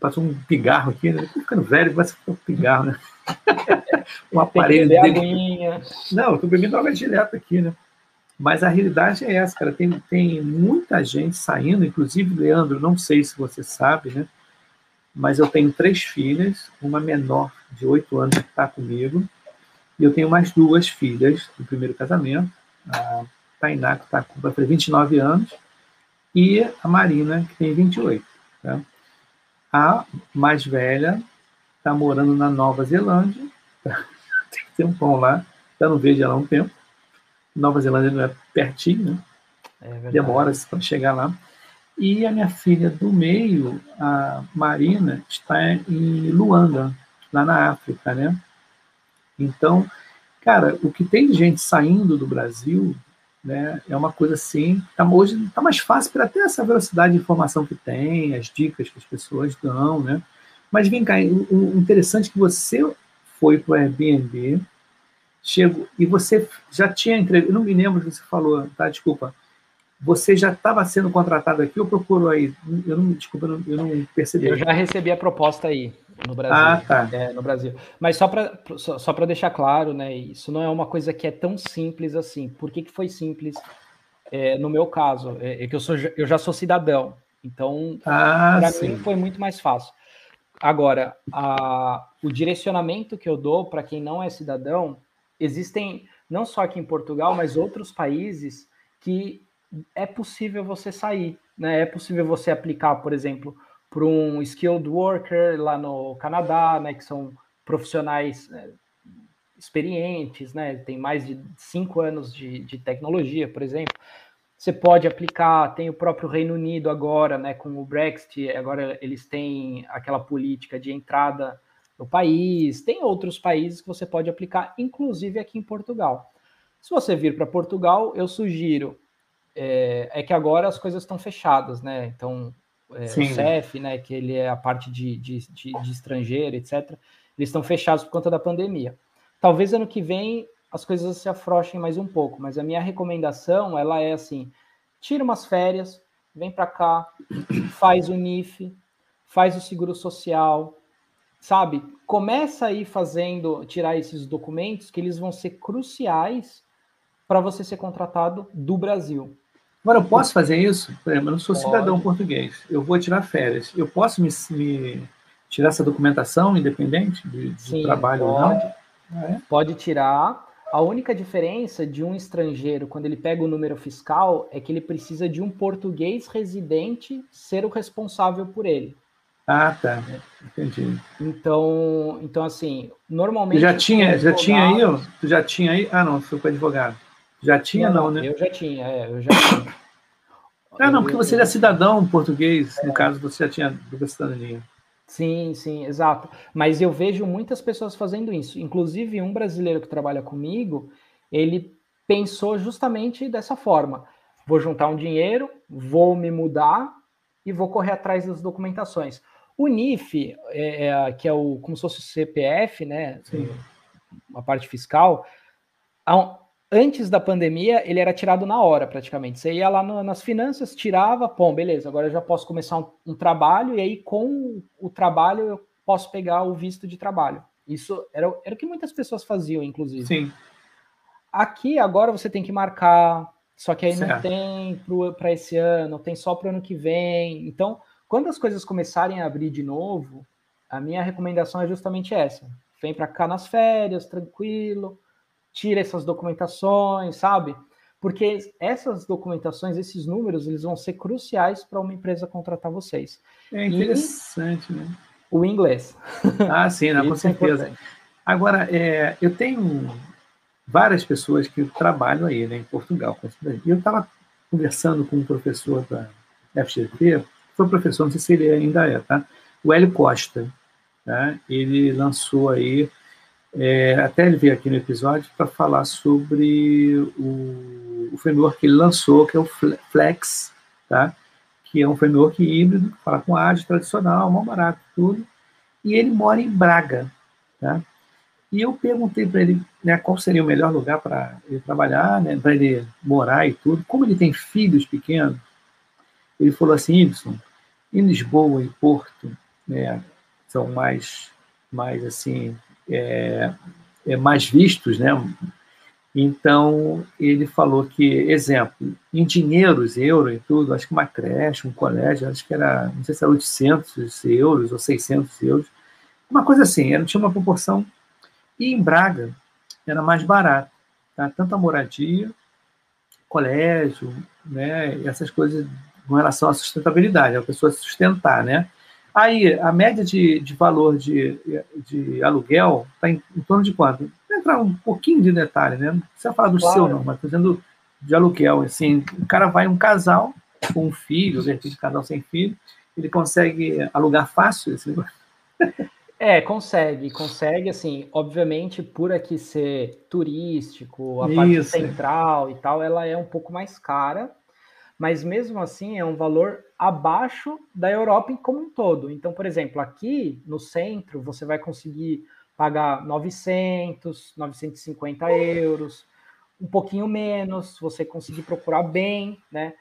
Passou um pigarro aqui, né? Tô ficando velho, vai ser um pigarro, né? um aparelho dele. Não, tô bebendo água direta aqui, né? Mas a realidade é essa, cara. Tem, tem muita gente saindo, inclusive, Leandro, não sei se você sabe, né? Mas eu tenho três filhas, uma menor de oito anos que está comigo, e eu tenho mais duas filhas do primeiro casamento, a Tainá, que está com 29 anos, e a Marina, que tem 28. Tá? A mais velha está morando na Nova Zelândia, tem ter um pão lá, já não vejo ela há um tempo. Nova Zelândia não é pertinho, né? É demora para chegar lá. E a minha filha do meio, a Marina, está em Luanda, lá na África, né? Então, cara, o que tem gente saindo do Brasil né? É uma coisa assim, tá, hoje está mais fácil para ter essa velocidade de informação que tem, as dicas que as pessoas dão, né? Mas vem cá, o interessante é que você foi para o Airbnb, chegou, e você já tinha entrevista, eu não me lembro o que você falou, tá? Desculpa. Você já estava sendo contratado aqui ou procurou aí? Eu não, desculpa, eu não, percebi. Eu já recebi a proposta aí no Brasil. Ah, tá. É, no Brasil. Mas só para só, só deixar claro, né? Isso não é uma coisa que é tão simples assim. Por que, que foi simples é, no meu caso? É, é, que eu, sou, eu já sou cidadão. Então, ah, para mim foi muito mais fácil. Agora, a, o direcionamento que eu dou para quem não é cidadão, existem não só aqui em Portugal, mas outros países que é possível você sair, né? É possível você aplicar, por exemplo, para um skilled worker lá no Canadá, né, que são profissionais é, experientes, né, tem mais de cinco anos de, de tecnologia, por exemplo. Você pode aplicar, tem o próprio Reino Unido agora, né, com o Brexit, agora eles têm aquela política de entrada no país, tem outros países que você pode aplicar, inclusive aqui em Portugal. Se você vir para Portugal, eu sugiro é, é, que agora as coisas estão fechadas, né? Então, é, o CEF, né, que ele é a parte de, de, de, de estrangeiro, etc., eles estão fechados por conta da pandemia. Talvez ano que vem as coisas se afrouxem mais um pouco, mas a minha recomendação, ela é assim, tira umas férias, vem para cá, faz o NIF, faz o seguro social, sabe? Começa aí fazendo, tirar esses documentos que eles vão ser cruciais para você ser contratado do Brasil. Agora, eu posso fazer isso? Por exemplo, eu não sou Pode. cidadão português, eu vou tirar férias. Eu posso me, me tirar essa documentação independente de, de Sim, trabalho pode, ou não? É? Pode tirar. A única diferença de um estrangeiro, quando ele pega o número fiscal, é que ele precisa de um português residente ser o responsável por ele. Ah, tá. Entendi. Então, então assim, normalmente. Já tinha, já tinha aí? Tu já tinha aí? Ah, não, foi para advogado. Já tinha, não, não, né? Eu já tinha, é, eu já tinha. Ah, não, porque você é cidadão português, é. no caso, você já tinha dupla cidadania. Sim, sim, exato. Mas eu vejo muitas pessoas fazendo isso. Inclusive, um brasileiro que trabalha comigo, ele pensou justamente dessa forma: vou juntar um dinheiro, vou me mudar e vou correr atrás das documentações. O NIF, é, é, que é o como se fosse o CPF, né? Sim. A parte fiscal, antes da pandemia, ele era tirado na hora, praticamente. Você ia lá no, nas finanças, tirava, pô, beleza, agora eu já posso começar um, um, trabalho, e aí com o trabalho eu posso pegar o visto de trabalho. Isso era, era o que muitas pessoas faziam, inclusive. Sim. Aqui, agora você tem que marcar, só que aí certo. não tem para esse ano, tem só para o ano que vem. Então, quando as coisas começarem a abrir de novo, a minha recomendação é justamente essa. Vem para cá nas férias, tranquilo, tira essas documentações, sabe? Porque essas documentações, esses números, eles vão ser cruciais para uma empresa contratar vocês. É interessante, e né? O inglês. Ah, sim, não, com é certeza. É Agora, é, eu tenho várias pessoas que trabalham aí, né, em Portugal. E eu estava conversando com um professor da FGT, foi professor, não sei se ele ainda é, tá? O Hélio Costa. Tá? Ele lançou aí é, até ele veio aqui no episódio para falar sobre o, o, framework que ele lançou, que é o Flex, tá? que é um framework híbrido, fala com AD tradicional, mal barato, tudo. E ele mora em Braga. Tá? E eu perguntei para ele né, qual seria o melhor lugar para ele trabalhar, né, para ele morar e tudo. Como ele tem filhos pequenos, ele falou assim, Ibson, em Lisboa e Porto, né, são mais, mais assim, é, é, mais vistos, né? Então, ele falou que, exemplo, em dinheiros, euro e tudo, acho que uma creche, um colégio, acho que era, não sei se era 800 euros ou 600 euros, uma coisa assim, era, tinha uma proporção. E em Braga, era mais barato, tá? tanto a moradia, colégio, né, essas coisas com relação à sustentabilidade, a pessoa se sustentar, né? Aí, a média de, de valor de, de aluguel está em, em, torno de quanto? Vou entrar um pouquinho de detalhe, né? Não precisa falar do claro. seu, não, mas fazendo de aluguel. Assim, o cara vai um casal com um filho, de repente, casal sem filho, ele consegue alugar fácil esse negócio? É, consegue, consegue, assim, obviamente, por aqui ser turístico, a Isso. parte central e tal, ela é um pouco mais cara, mas mesmo assim é um valor abaixo da Europa como um todo. Então, por exemplo, aqui no centro você vai conseguir pagar 900, 950 euros, um pouquinho menos, você conseguir procurar bem, né?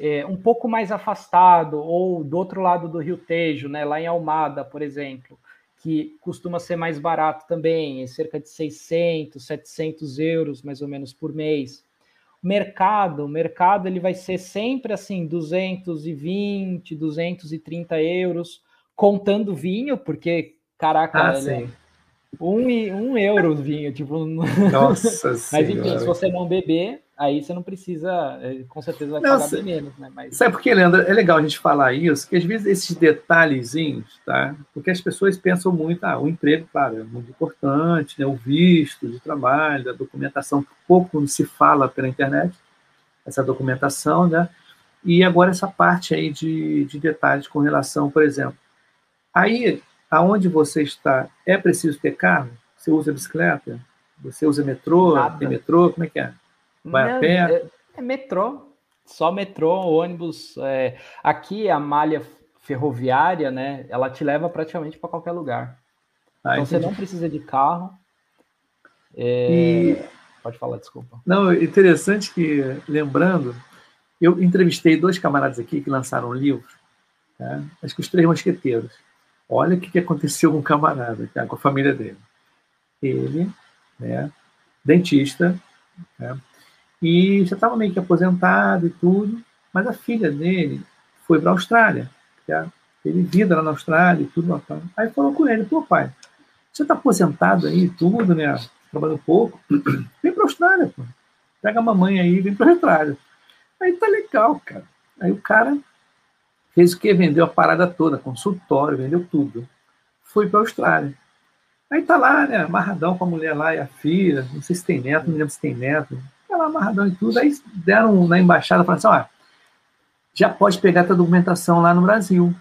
É, um pouco mais afastado, ou do outro lado do Rio Tejo, né, lá em Almada, por exemplo, que costuma ser mais barato também, é cerca de 600, 700 euros mais ou menos por mês mercado, o mercado ele vai ser sempre assim 220, 230 euros, contando vinho, porque caraca, ah, é um, um euro vinho, tipo. Nossa Mas enfim, se você não beber, aí você não precisa, é, com certeza vai pagar bem menos, né? Mas... Sabe por que, Leandro? É legal a gente falar isso, que às vezes esses detalhezinhos, tá? Porque as pessoas pensam muito, ah, o emprego, claro, é muito importante, né? O visto de trabalho, a documentação, pouco se fala pela internet, essa documentação, né? E agora essa parte aí de, de detalhes com relação, por exemplo, aí, aonde você está, é preciso ter carro? Você usa bicicleta? Você usa metrô? Nada. Tem metrô? Como é que é? Vai a pé? É, é, metrô. Só metrô, ônibus. É... Aqui a malha ferroviária, né? Ela te leva praticamente para qualquer lugar. Ah, então entendi. você não precisa de carro. É... E... Pode falar, desculpa. Não, interessante que, lembrando, eu entrevistei dois camaradas aqui que lançaram um livro, tá? acho que os Três Mosqueteiros. Olha o que aconteceu com o camarada, tá? com a família dele. Ele, né, dentista, né, e já estava meio que aposentado e tudo, mas a filha dele foi para a Austrália. Tá? Teve vida lá na Austrália e tudo. Aí falou com ele, pô pai, você está aposentado aí e tudo, né? Trabalhando pouco, vem para a Austrália, pô. Pega a mamãe aí vem para a Austrália. Aí tá legal, cara. Aí o cara fez o que? Vendeu a parada toda, consultório, vendeu tudo. Foi para a Austrália. Aí tá lá, né, amarradão com a mulher lá e a filha, não sei se tem neto, não lembro se tem neto. Lá amarradão e tudo. Aí deram na embaixada, falaram assim, ó, já pode pegar a documentação lá no Brasil.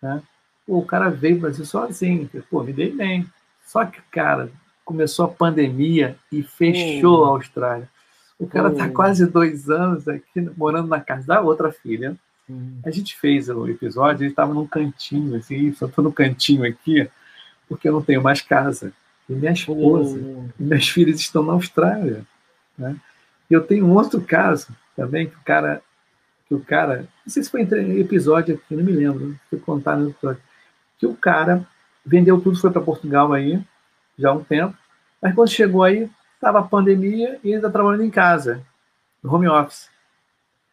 Né? Pô, o cara veio para o Brasil sozinho. Pô, me dei bem. Só que, cara, começou a pandemia e fechou a Austrália. O cara está quase dois anos aqui morando na casa da outra filha. A gente fez o episódio, ele estava num cantinho, assim, só estou no cantinho aqui, porque eu não tenho mais casa. E minha esposa e minhas filhas estão na Austrália. Né? E eu tenho um outro caso também, que o cara, que o cara, não sei se foi em episódio aqui, não me lembro, foi contar no episódio, que o cara vendeu tudo, foi para Portugal aí, já há um tempo, mas quando chegou aí, estava a pandemia e ainda trabalhando em casa, no home office.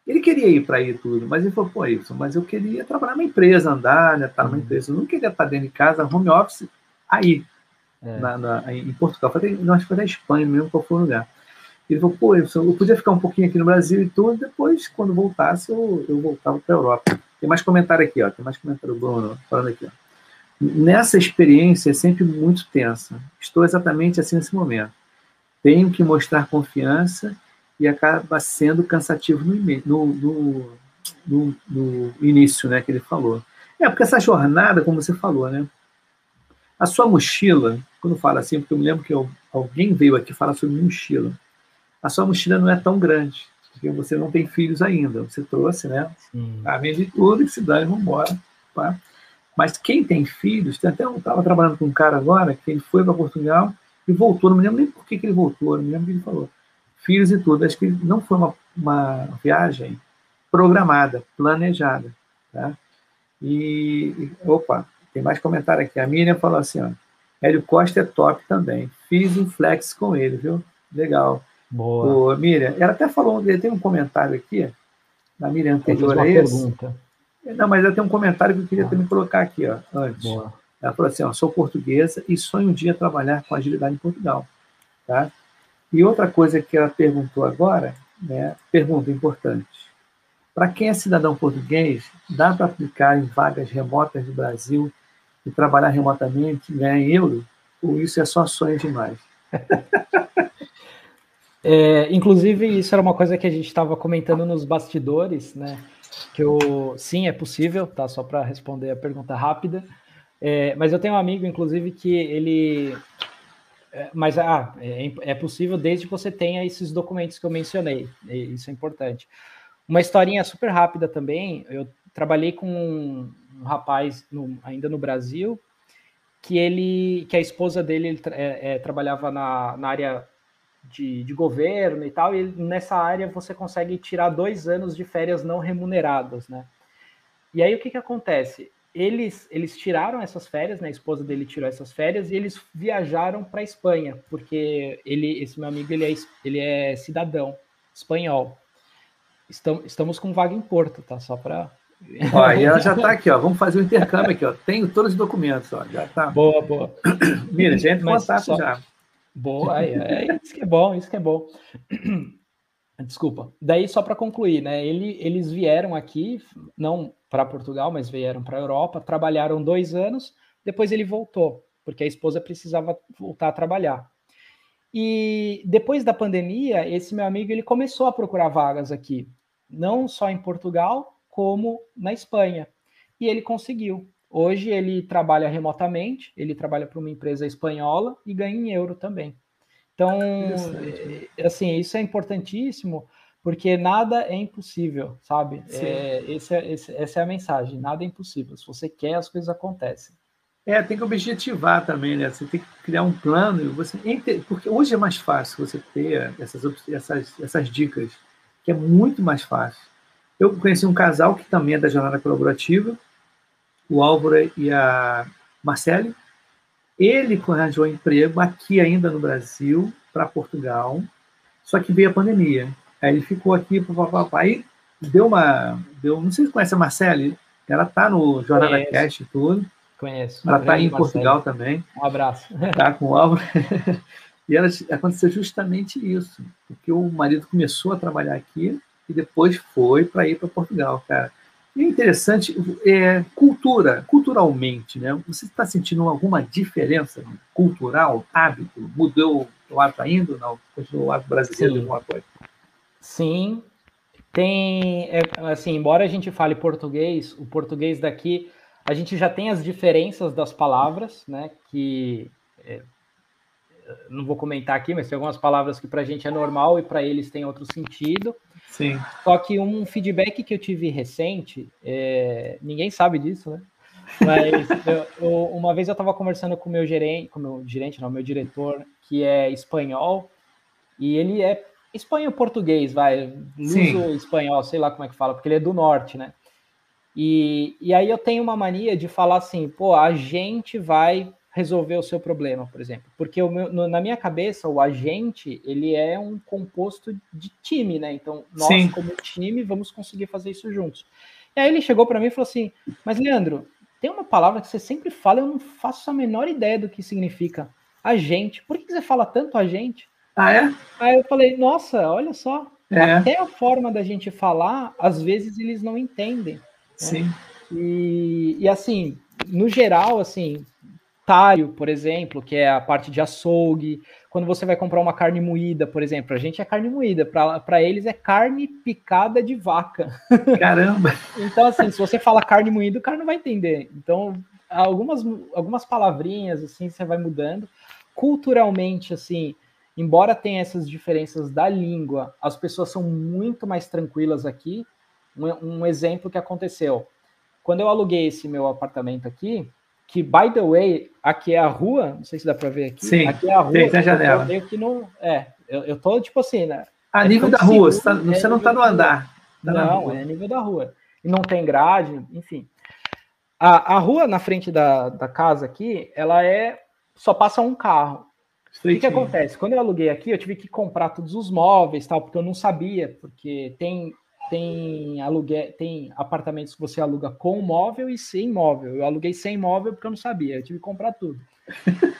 Ele queria ir para aí tudo, mas ele falou, pô, isso, mas eu queria trabalhar numa empresa, andar, né, estar tá numa uhum. empresa. Eu não queria estar dentro de casa, home office, aí, é. na, na, em Portugal. Foi não, acho que foi na Espanha mesmo, qual foi o lugar. Ele falou, pô, eu, eu podia ficar um pouquinho aqui no Brasil e tudo, depois, quando voltasse, eu, eu voltava para a Europa. Tem mais comentário aqui, ó, tem mais comentário Bruno falando aqui. Ó. Nessa experiência é sempre muito tensa. Estou exatamente assim nesse momento. Tenho que mostrar confiança e acaba sendo cansativo no, no, no, no, início, né, que ele falou. É, porque essa jornada, como você falou, né, a sua mochila, quando fala assim, porque eu me lembro que eu, alguém veio aqui falar sobre mochila, a sua mochila não é tão grande, porque você não tem filhos ainda, você trouxe, né, a de tudo e se dá e vamos embora, tá? Mas quem tem filhos, tem até eu estava trabalhando com um cara agora que ele foi para Portugal e voltou, não me lembro nem por que, que ele voltou, não me lembro o que ele falou. Filhos e tudo. Acho que não foi uma, uma viagem programada, planejada. Tá? E, opa, tem mais comentário aqui. A Miriam falou assim: ó, Hélio Costa é top também. Fiz um flex com ele, viu? Legal. Boa. Ô, Miriam, ela até falou, tem um comentário aqui, da Miriam anterior a esse. Pergunta. Não, mas eu tenho um comentário que eu queria também colocar aqui, ó, antes. Boa. Ela falou assim, ó, sou portuguesa e sonho um dia trabalhar com agilidade em Portugal, tá? E outra coisa que ela perguntou agora, né, pergunta importante. Para quem é cidadão português, dá para aplicar em vagas remotas do Brasil e trabalhar remotamente ganhar em euro? Ou isso é só sonho demais? É, inclusive, isso era uma coisa que a gente estava comentando nos bastidores, né? que eu, sim, é possível, tá? Só para responder a pergunta rápida. É, mas eu tenho um amigo, inclusive, que ele. É, mas ah, é, é, possível desde que você tenha esses documentos que eu mencionei. Isso é importante. Uma historinha super rápida também. Eu trabalhei com um, um rapaz no, ainda no Brasil que ele, que a esposa dele ele, é, é, trabalhava na, na área de, de governo e tal, e nessa área você consegue tirar dois anos de férias não remuneradas, né? E aí o que, que acontece? Eles, eles tiraram essas férias, né? A esposa dele tirou essas férias e eles viajaram para a Espanha, porque ele, esse meu amigo, ele é, ele é cidadão espanhol. Estamos, estamos com vaga em Porto, tá? Só para Ó, e ela já está aqui, ó. Vamos fazer o um intercâmbio aqui, ó. Tenho todos os documentos, ó. Já tá. Boa, boa. Mira, já entra em contato só, já. Boa, é, é, isso que é bom, isso que é bom. Desculpa. Daí, só para concluir, né? Ele, eles vieram aqui, não para Portugal, mas vieram para a Europa, trabalharam dois anos, depois ele voltou, porque a esposa precisava voltar a trabalhar. E depois da pandemia, esse meu amigo ele começou a procurar vagas aqui, não só em Portugal, como na Espanha. E ele conseguiu. Hoje ele trabalha remotamente, ele trabalha para uma empresa espanhola e ganha em euro também. Então, é, assim, isso é importantíssimo, porque nada é impossível, sabe? É, esse é, esse, essa é a mensagem, nada é impossível. Se você quer, as coisas acontecem. É, tem que objetivar também, né? Você tem que criar um plano, você porque hoje é mais fácil você ter essas, essas, essas dicas, que é muito mais fácil. Eu conheci um casal que também é da jornada colaborativa, o Álvaro e a Marcele. Ele arranjou emprego aqui ainda no Brasil, para Portugal, só que veio a pandemia. Aí ele ficou aqui, aí deu uma. Deu, não sei se conhece a Marcele, ela tá no Jornada Conheço. Cast e tudo. Conheço. Ela está em Portugal também. Um abraço. Tá com o Álvaro. e ela, aconteceu justamente isso, porque o marido começou a trabalhar aqui e depois foi para ir para Portugal, cara. E é interessante, é, cultura, culturalmente, né? Você está sentindo alguma diferença cultural, hábito? Mudou o hábito ainda? Não? Continua o hábito brasileiro Sim. alguma coisa? Sim, tem, é, assim, embora a gente fale português, o português daqui, a gente já tem as diferenças das palavras, né, que é, não vou comentar aqui, mas tem algumas palavras que para a gente é normal e para eles tem outro sentido. Sim. Só que um feedback que eu tive recente, é, ninguém sabe disso, né? Mas eu, eu, uma vez eu estava conversando com o meu gerente, com o meu gerente, não, meu diretor, que é espanhol, e ele é espanhol português, vai, luso espanhol, sei lá como é que fala, porque ele é do norte, né? E, e aí eu tenho uma mania de falar assim, pô, a gente vai resolver o seu problema, por exemplo, porque o meu, no, na minha cabeça o agente ele é um composto de time, né? Então nós Sim. como time vamos conseguir fazer isso juntos. E aí ele chegou para mim e falou assim, mas Leandro, tem uma palavra que você sempre fala, eu não faço a menor ideia do que significa agente. Por que você fala tanto agente? Ah, é? Aí eu falei, nossa, olha só. É. Até a forma da gente falar, às vezes eles não entendem. Sim. Né? E, e assim, no geral, assim, tário, por exemplo, que é a parte de açougue. Quando você vai comprar uma carne moída, por exemplo, a gente é carne moída, para eles é carne picada de vaca. Caramba! então, assim, se você fala carne moída, o cara não vai entender. Então, algumas, algumas palavrinhas, assim, você vai mudando. Culturalmente, assim, embora tenha essas diferenças da língua, as pessoas são muito mais tranquilas aqui. Um, um exemplo que aconteceu. Quando eu aluguei esse meu apartamento aqui, que, by the way, aqui é a rua, não sei se dá para ver aqui. Sim, aqui é a rua. Tem, tem a janela. Eu que não, é, eu, eu tô tipo assim, né? A é nível da rua, você, tá, é você não está no andar. Tá não, é nível da rua. E não tem grade, enfim. A, a rua na frente da, da casa aqui, ela é. Só passa um carro. O que, que, acontece? Quando eu aluguei aqui, eu tive que comprar todos os móveis, tal, porque eu não sabia, porque tem tem aluguel, tem apartamentos que você aluga com móvel e sem móvel. Eu aluguei sem móvel porque eu não sabia, eu tive que comprar tudo.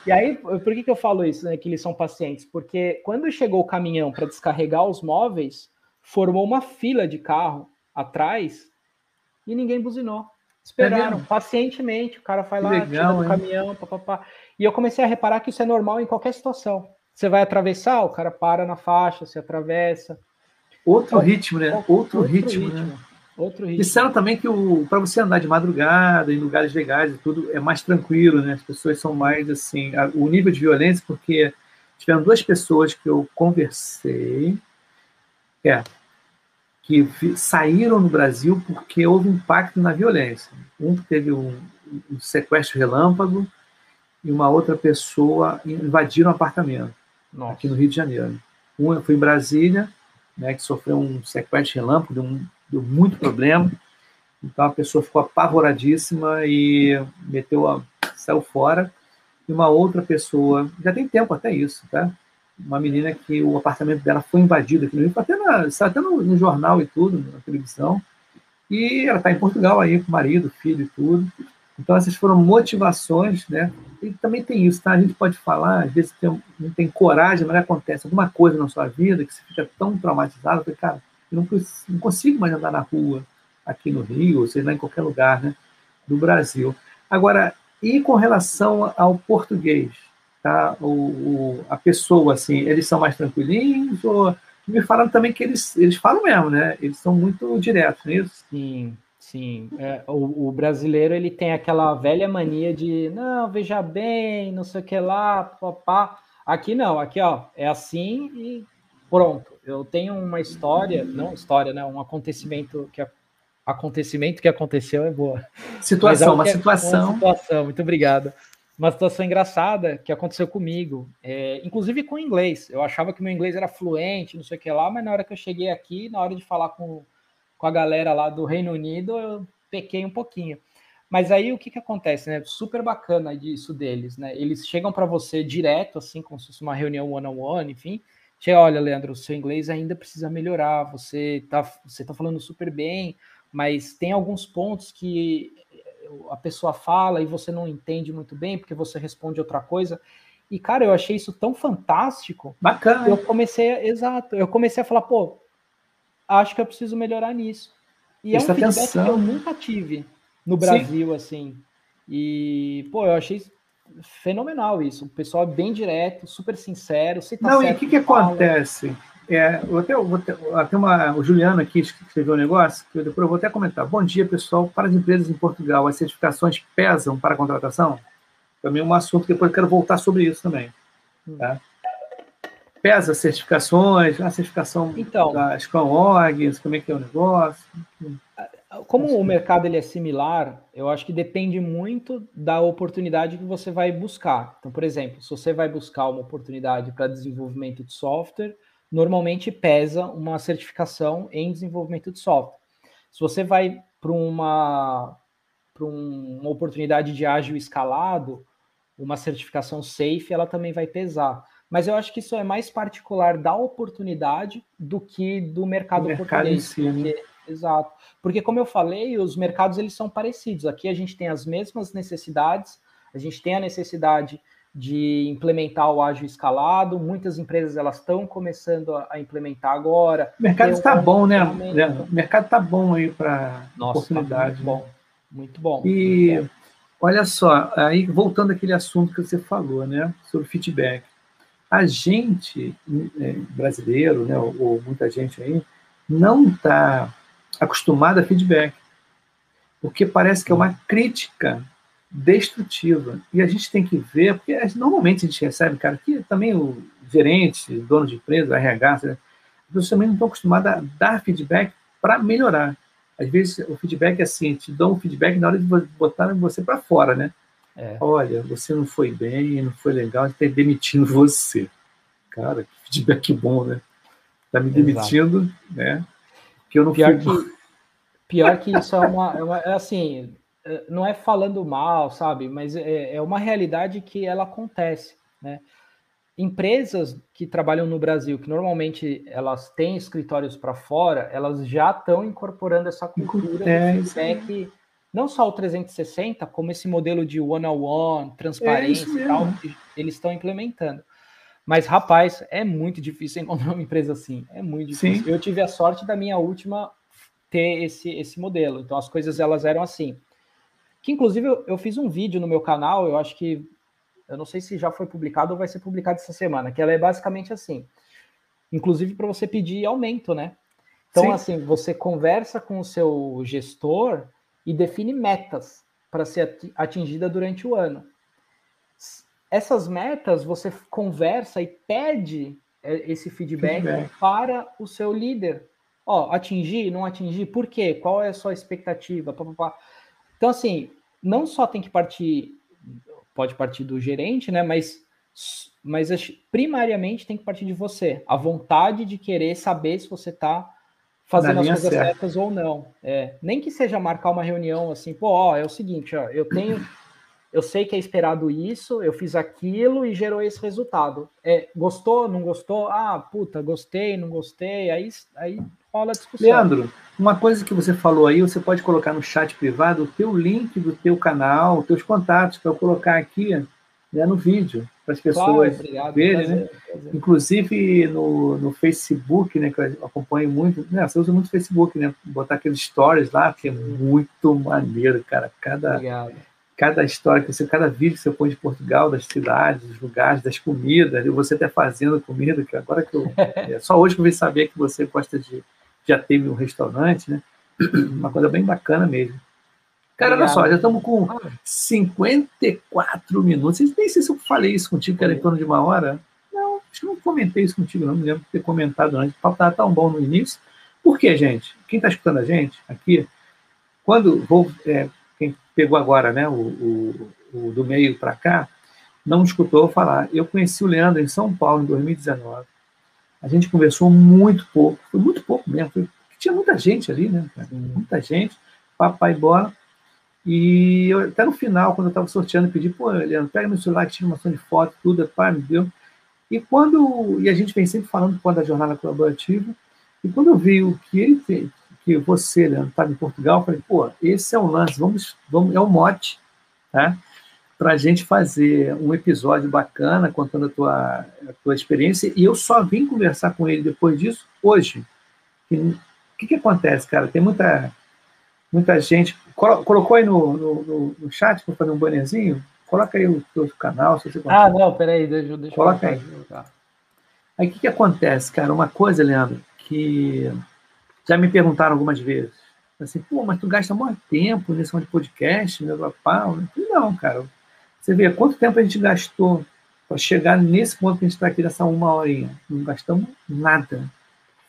e aí, por que, que eu falo isso, né, que eles são pacientes? Porque quando chegou o caminhão para descarregar os móveis, formou uma fila de carro atrás e ninguém buzinou. Esperaram é pacientemente, o cara vai lá, legal, tira do hein? caminhão, papapá. E eu comecei a reparar que isso é normal em qualquer situação. Você vai atravessar, o cara para na faixa, se atravessa. Outro ritmo, né? Outro, outro ritmo, ritmo, né? Outro ritmo. Disseram também que para você andar de madrugada em lugares legais e tudo é mais tranquilo, né? As pessoas são mais assim, a, o nível de violência, porque tiveram duas pessoas que eu conversei, é, que saíram no Brasil porque houve impacto na violência. Um teve um, um sequestro relâmpago e uma outra pessoa invadiram um apartamento Nossa. aqui no Rio de Janeiro. Um foi em Brasília né, que sofreu um sequestro relâmpago, deu, um, deu muito problema. Então a pessoa ficou apavoradíssima e meteu a, saiu fora. E uma outra pessoa, já tem tempo até isso, tá? Uma menina que o apartamento dela foi invadido aqui no Rio, até, na, até no, no jornal e tudo, na televisão. E ela está em Portugal aí com o marido, filho e tudo. Então essas foram motivações, né? E também tem isso, tá? A gente pode falar, às vezes tem, não tem coragem, mas acontece alguma coisa na sua vida que você fica tão traumatizado, que, cara, eu não, não consigo mais andar na rua aqui no Rio, ou seja, em qualquer lugar, né? Do Brasil. Agora, e com relação ao português, tá? O, o, a pessoa, assim, eles são mais tranquilinhos ou me falaram também que eles, eles falam mesmo, né? Eles são muito diretos, não é isso? Sim, Sim, é, o, o, brasileiro ele tem aquela velha mania de não, veja bem, não sei o que lá, papá. Aqui não, aqui ó, é assim e pronto, eu tenho uma história, não história, né? Um acontecimento que acontecimento que aconteceu é boa. Situação, uma situação. Uma situação, muito obrigado. Uma situação engraçada que aconteceu comigo, é, inclusive com inglês. Eu achava que meu inglês era fluente, não sei o que lá, mas na hora que eu cheguei aqui, na hora de falar com, com a galera lá do Reino Unido, eu pequei um pouquinho. Mas aí o que, que acontece, né? Super bacana disso deles, né? Eles chegam para você direto, assim, como se fosse uma reunião one-on-one, -on -one, enfim. Chega, olha, Leandro, o seu inglês ainda precisa melhorar, você tá, você tá falando super bem, mas tem alguns pontos que a pessoa fala e você não entende muito bem, porque você responde outra coisa. E, cara, eu achei isso tão fantástico. Bacana. Eu comecei, a, exato, eu comecei a falar, pô, acho que eu preciso melhorar nisso. E Presta é um feedback atenção. que eu nunca tive no Brasil, Sim. assim. E, pô, eu achei fenomenal isso. O pessoal é bem direto, super sincero. Tá não, e o que, que acontece? É, eu até, eu ter, tem uma, o Juliano aqui escreveu um negócio que eu depois eu vou até comentar. Bom dia, pessoal. Para as empresas em Portugal, as certificações pesam para a contratação? Também é um assunto que depois eu quero voltar sobre isso também. Hum. Pesa certificações, a certificação então, da Scrum Org, como é que é o negócio? Como o mercado ele é similar, eu acho que depende muito da oportunidade que você vai buscar. Então, por exemplo, se você vai buscar uma oportunidade para desenvolvimento de software, normalmente pesa uma certificação em desenvolvimento de software. Se você vai para uma, para uma oportunidade de ágil escalado, uma certificação safe, ela também vai pesar. Mas eu acho que isso é mais particular da oportunidade do que do mercado, mercado português. Em si, né? Exato. Porque, como eu falei, os mercados eles são parecidos. Aqui a gente tem as mesmas necessidades, a gente tem a necessidade de implementar o ágil escalado. Muitas empresas elas estão começando a, implementar agora. O mercado está bom, né? O mercado está bom aí para oportunidade. Tá muito bom, muito bom. E muito bom. olha só, aí voltando àquele assunto que você falou, né? Sobre feedback. A gente é, brasileiro, né? Ou, ou muita gente aí, não está acostumada a feedback. Porque parece que é uma crítica destrutiva. E a gente tem que ver, porque normalmente a gente recebe, cara, que também o gerente, dono de empresa, RH, as pessoas também não estão acostumadas a dar feedback para melhorar. Às vezes o feedback é assim, te dão um feedback na hora de botar você para fora, né? É. Olha, você não foi bem, não foi legal, está demitindo você. Cara, que feedback bom, né? Está me demitindo, Exato. né? Que eu não pior fui... que Pior que isso é uma, é uma é assim, é, não é falando mal, sabe? Mas é, é uma realidade que ela acontece, né? Empresas que trabalham no Brasil, que normalmente elas têm escritórios para fora, elas já estão incorporando essa cultura é, de feedback, não só o 360, como esse modelo de one-on-one, transparência é e tal, que eles estão implementando. Mas, rapaz, é muito difícil encontrar uma empresa assim. É muito difícil. Sim. Eu tive a sorte da minha última ter esse, esse modelo. Então, as coisas elas eram assim que inclusive eu, eu, fiz um vídeo no meu canal, eu acho que eu não sei se já foi publicado ou vai ser publicado essa semana, que ela é basicamente assim, inclusive para você pedir aumento, né? Então, Sim. assim, você conversa com o seu gestor e define metas para ser atingida durante o ano. Essas metas você conversa e pede é, esse feedback, feedback. para o seu líder. Ó, atingir, não atingir, por quê? Qual é a sua expectativa? Pá, pá, pá. Então, assim, não só tem que partir, pode partir do gerente, né? Mas, mas primariamente tem que partir de você. A vontade de querer saber se você está fazendo as coisas certa. certas ou não. É, nem que seja marcar uma reunião assim, pô, ó, é o seguinte, ó, eu tenho. Eu sei que é esperado isso, eu fiz aquilo e gerou esse resultado. É, gostou, não gostou? Ah, puta, gostei, não gostei. Aí, aí rola a discussão. Leandro, uma coisa que você falou aí, você pode colocar no chat privado o teu link do teu canal, os teus contatos, para eu colocar aqui né, no vídeo, para as pessoas claro, verem, né? Inclusive no, no Facebook, né, que eu acompanho muito, né, você usa muito o Facebook, né? Botar aqueles stories lá, que é muito maneiro, cara. Cada, cada história que você, cada vídeo que você põe de Portugal, das cidades, dos lugares, das comidas, e você até fazendo comida, que agora que eu. é, só hoje que eu vim saber que você gosta de já teve um restaurante, né? Uma coisa bem bacana mesmo. Cara, olha só, já estamos com 54 minutos. Nem sei se eu falei isso contigo, que era em torno de uma hora. Não, Acho que não comentei isso contigo, não me lembro de ter comentado antes. O papo estava tão bom no início. Por quê, gente? Quem está escutando a gente aqui, quando vou. É, quem pegou agora né, o, o, o do meio para cá, não escutou falar. Eu conheci o Leandro em São Paulo em 2019. A gente conversou muito pouco, foi muito pouco mesmo. Foi, tinha muita gente ali, né? Muita gente, papai bola. E eu, até no final, quando eu estava sorteando, eu pedi, pô, Leandro, pega meu celular que tinha uma de foto, tudo, pai, me deu. E quando. E a gente vem sempre falando da jornada colaborativa. E quando eu vi o que ele fez, que você, Leandro, estava em Portugal, eu falei, pô, esse é o lance, vamos, vamos é o mote, tá? Para a gente fazer um episódio bacana contando a tua, a tua experiência. E eu só vim conversar com ele depois disso hoje. O que, que acontece, cara? Tem muita muita gente. Colocou aí no, no, no chat para fazer um bannerzinho? Coloca aí o teu canal, se você. Ah, não, peraí, deixa, deixa Coloca aí. Aí o que, que acontece, cara? Uma coisa, Leandro, que já me perguntaram algumas vezes. Assim, pô, mas tu gasta muito tempo nesse de podcast, meu pau. Não, cara. Você vê quanto tempo a gente gastou para chegar nesse ponto que a gente está aqui nessa uma horinha. Não gastamos nada.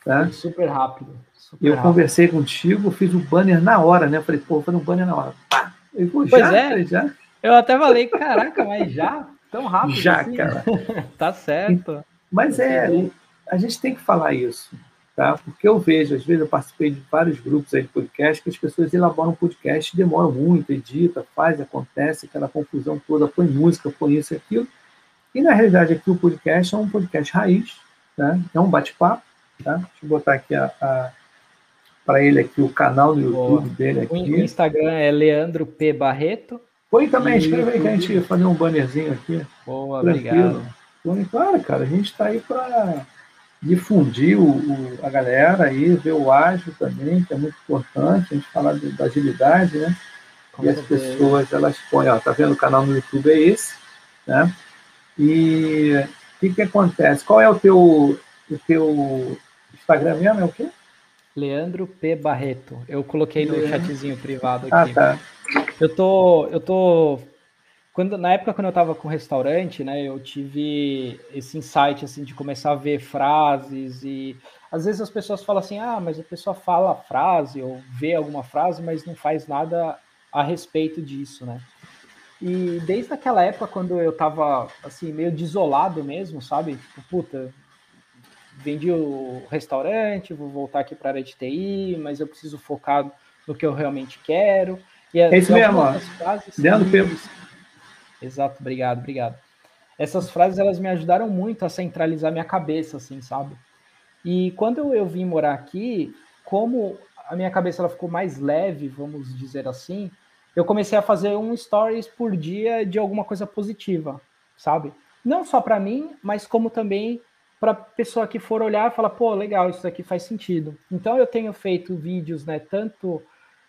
Tá? Super rápido. Super eu rápido. conversei contigo, fiz o banner na hora, né? Eu falei, pô, vou fazer um banner na hora. Pá! Eu, pois já, é. Falei, já. Eu até falei, caraca, mas já? Tão rápido Já, assim? cara. tá certo. Mas é, a gente tem que falar isso, tá? Porque eu vejo, às vezes eu participei de vários grupos aí de podcast que as pessoas elaboram um podcast, demoram muito, edita, faz, acontece, aquela confusão toda, põe música, põe isso e aquilo. E na realidade aqui o podcast é um podcast raiz, né? É um bate-papo, Tá? Deixa eu botar aqui a, a para ele aqui o canal do YouTube Boa. dele aqui. O Instagram é Leandro P. Barreto. Põe também, escreve aí que a gente fazer um bannerzinho aqui. Boa, Tranquilo. obrigado. Põe, claro, cara, a gente está aí para difundir o, o, a galera aí, ver o ágil também, que é muito importante, a gente falar de, da agilidade, né? Com e as pessoas, elas põem, ó, tá vendo o canal no YouTube é esse, né? E o que que acontece? Qual é o teu, o teu Instagram mesmo é o quê? Leandro P. Barreto. Eu coloquei no chatzinho privado ah, aqui. Ah, tá. Eu tô, eu tô quando na época quando eu estava com o restaurante, né, eu tive esse insight assim de começar a ver frases e às vezes as pessoas falam assim: "Ah, mas a pessoa fala a frase ou vê alguma frase, mas não faz nada a respeito disso, né?" E desde aquela época quando eu estava assim meio desolado mesmo, sabe? Tipo, puta, vendi o restaurante, vou voltar aqui para a área de TI, mas eu preciso focar no que eu realmente quero. E é isso mesmo. Frases, Dando tempo. Exato, obrigado, obrigado. Essas frases elas me ajudaram muito a centralizar minha cabeça, assim, sabe? E quando eu, eu vim morar aqui, como a minha cabeça ela ficou mais leve, vamos dizer assim, eu comecei a fazer um stories por dia de alguma coisa positiva, sabe? Não só para mim, mas como também para a pessoa que for olhar e falar, pô, legal, isso aqui faz sentido. Então eu tenho feito vídeos, né, tanto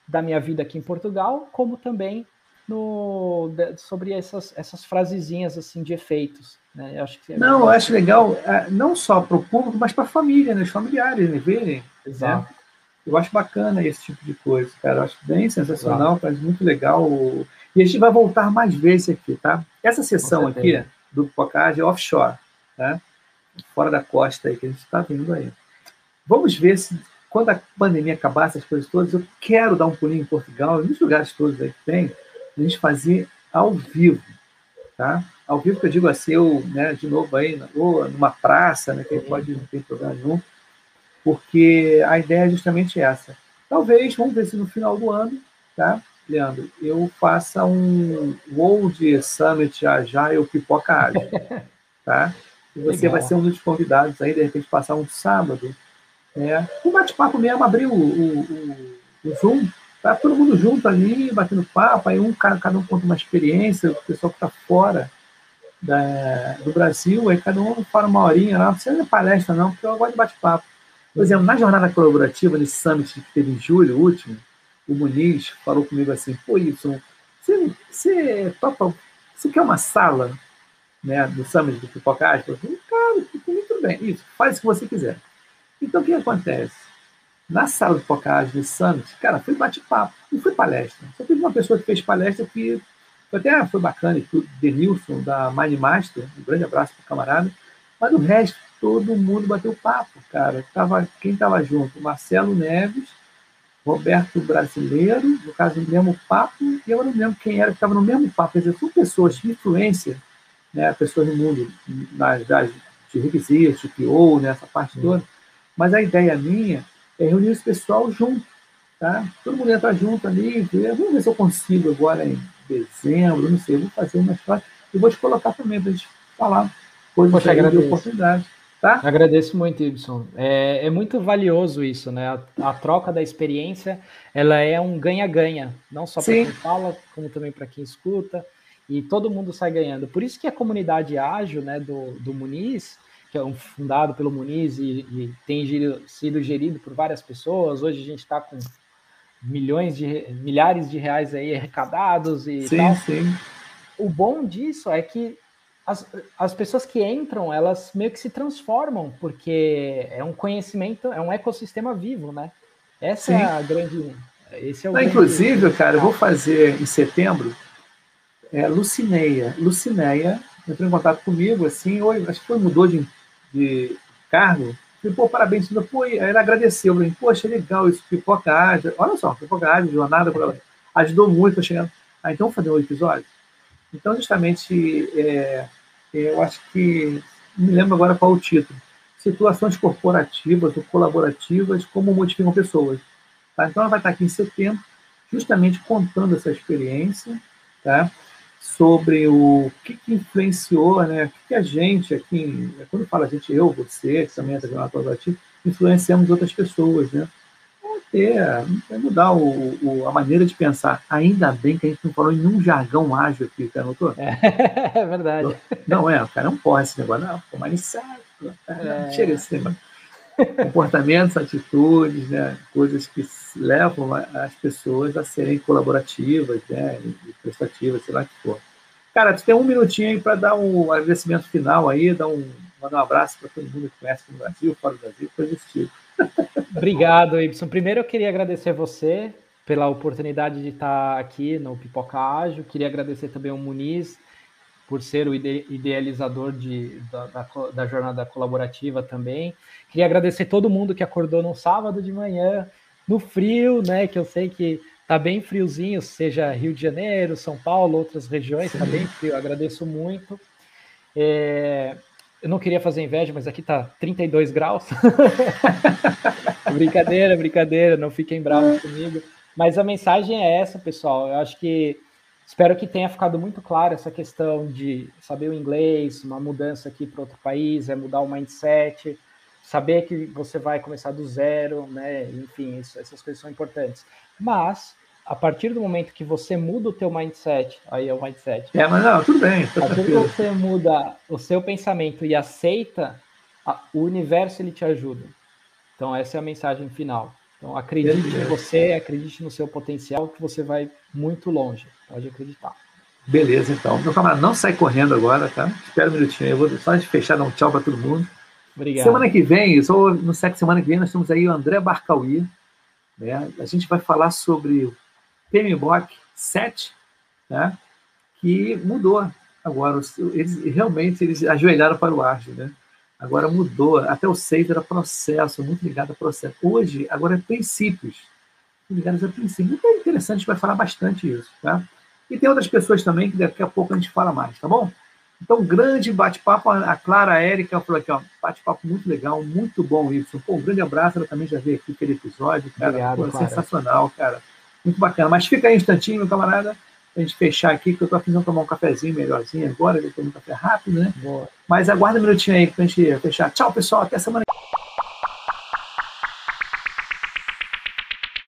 da minha vida aqui em Portugal, como também no, sobre essas, essas frasezinhas assim de efeitos. Né? Eu acho que é não, eu acho legal, é, não só para o público, mas para a família, né, os familiares né, verem. Né? Exato. Né? Eu acho bacana esse tipo de coisa, cara. Eu acho bem sensacional, Exato. faz muito legal. E a gente vai voltar mais vezes aqui, tá? Essa sessão aqui do Pocage é offshore, tá? Fora da costa aí que a gente está vindo aí. Vamos ver se quando a pandemia acabar, essas coisas todas, eu quero dar um pulinho em Portugal, nos lugares todos aí que tem, a gente fazer ao vivo, tá? Ao vivo que eu digo assim, eu, né, de novo aí, ou numa praça, né, que pode, não tem problema nenhum, porque a ideia é justamente essa. Talvez, vamos ver se no final do ano, tá, Leandro, eu faça um World Summit Agile Pipoca Ágil, tá? E você Legal. vai ser um dos convidados aí, de repente, passar um sábado. É, um bate-papo mesmo, abrir o, o, o, o Zoom, tá todo mundo junto ali, batendo papo, aí um cada um conta uma experiência, o pessoal que está fora da, do Brasil, aí cada um fala uma horinha lá, não precisa de palestra não, porque eu gosto de bate-papo. Por exemplo, na jornada colaborativa, nesse summit que teve em julho, último, o Muniz falou comigo assim, pô, isso, você, você topa, você quer uma sala né, do Summit do Pipocage, falou assim, cara, muito bem, isso, faz o que você quiser. Então, o que acontece? Na sala do Pipocage, do Summit, cara, foi bate-papo, não foi palestra. Só teve uma pessoa que fez palestra que até foi bacana tudo, Denilson, da Mind Master, um grande abraço para o camarada, Mas o resto, todo mundo bateu papo, cara. Tava, quem estava junto? Marcelo Neves, Roberto Brasileiro, no caso, no mesmo papo, e eu não lembro quem era que estava no mesmo papo. Quer dizer, são pessoas de influência, né, pessoas no mundo, nas, das, de requisitos, de PO, né, essa parte toda. Mas a ideia minha é reunir esse pessoal junto, tá? Todo mundo entra junto ali, vamos ver se eu consigo agora em dezembro, não sei, vou fazer uma história e vou te colocar também para a gente falar coisas Poxa, de oportunidade. Tá? Agradeço muito, Ibson. É, é, muito valioso isso, né? A, a, troca da experiência, ela é um ganha-ganha, não só para quem fala, como também para quem escuta, e todo mundo sai ganhando. Por isso que a comunidade ágil, né, do, do Muniz, que é um fundado pelo Muniz e, e tem gerido, sido gerido por várias pessoas. Hoje a gente está com milhões de milhares de reais aí arrecadados e sim, tal. Sim. O bom disso é que as, as pessoas que entram, elas meio que se transformam, porque é um conhecimento, é um ecossistema vivo, né? Essa sim. é a grande. Esse é o Não, inclusive, cara, eu vou fazer em setembro é, Lucineia. Lucineia entrou em contato comigo, assim, oi, acho que foi, mudou de, de cargo. Falei, pô, parabéns. Pô, aí ela agradeceu. Falei, poxa, legal isso, pipoca ágil. Olha só, pipoca ágil, jornada, ajudou muito chegando. Ah, então fazer um episódio? Então, justamente, é, eu acho que, não me lembro agora qual o título, situações corporativas ou colaborativas, como modificam pessoas. Tá? Então, ela vai estar aqui em setembro, justamente contando essa experiência, tá? Sobre o que, que influenciou, né? O que, que, a gente aqui, quando fala a gente, eu, você, que também é da jornada colaborativa, influenciamos outras pessoas, né? ter, é mudar o, o, a maneira de pensar. Ainda bem que a gente não falou em nenhum jargão ágil aqui, cara, notou? É, é verdade. Não, é, o cara não pode esse negócio, não, pô, mas é. chega esse negócio. Comportamentos, atitudes, né, coisas que levam as pessoas a serem colaborativas, né, prestativas, sei lá que for. Cara, tu tem um minutinho aí para dar um agradecimento final aí, dar um, mandar um abraço para todo mundo que conhece no Brasil, fora do Brasil, coisa desse tipo. Obrigado, Ibson. Primeiro eu queria agradecer você pela oportunidade de estar aqui no Pipoca Ágil. Queria agradecer também ao Muniz por ser o idealizador de, da, da, da, jornada colaborativa também. Queria agradecer todo mundo que acordou no sábado de manhã, no frio, né? Que eu sei que tá bem friozinho, seja Rio de Janeiro, São Paulo, outras regiões, Sim. tá bem frio. Agradeço muito. É, eu não queria fazer inveja, mas aqui tá 32 graus. brincadeira, brincadeira, não fiquem bravos comigo. Mas a mensagem é essa, pessoal. Eu acho que espero que tenha ficado muito claro essa questão de saber o inglês, uma mudança aqui para outro país, é mudar o mindset, saber que você vai começar do zero, né? Enfim, isso, essas coisas são importantes. Mas a partir do momento que você muda o teu mindset, aí é o mindset. É, mas não, tudo bem. A partir que você muda o seu pensamento e aceita, a, o universo ele te ajuda. Então essa é a mensagem final. Então acredite em você, acredite no seu potencial, que você vai muito longe. Pode acreditar. Beleza, então. Meu camarada, não sai correndo agora, tá? Espera um minutinho aí, eu vou só fechar, dar um tchau para todo mundo. Obrigado. Semana que vem, só no sexto semana que vem, nós temos aí o André Barcauí. Né? A gente vai falar sobre PMBOK 7, né, que mudou. Agora, eles realmente eles ajoelharam para o ágil, né? Agora mudou. Até o 6 era processo, muito ligado a processo. Hoje, agora é princípios. Ligados a princípios. Então é interessante, a gente vai falar bastante isso, tá? E tem outras pessoas também que daqui a pouco a gente fala mais, tá bom? Então, grande bate-papo. A Clara a Érica falou aqui, ó, bate-papo muito legal, muito bom, isso. Pô, um grande abraço. Ela também já veio aqui aquele episódio, cara. Obrigado, Pô, sensacional, cara. Muito bacana. Mas fica aí um instantinho, meu camarada, pra gente fechar aqui, que eu tô de tomar um cafezinho melhorzinho agora, tomo um café rápido, né? Boa. Mas aguarda um minutinho aí pra gente fechar. Tchau, pessoal. Até semana que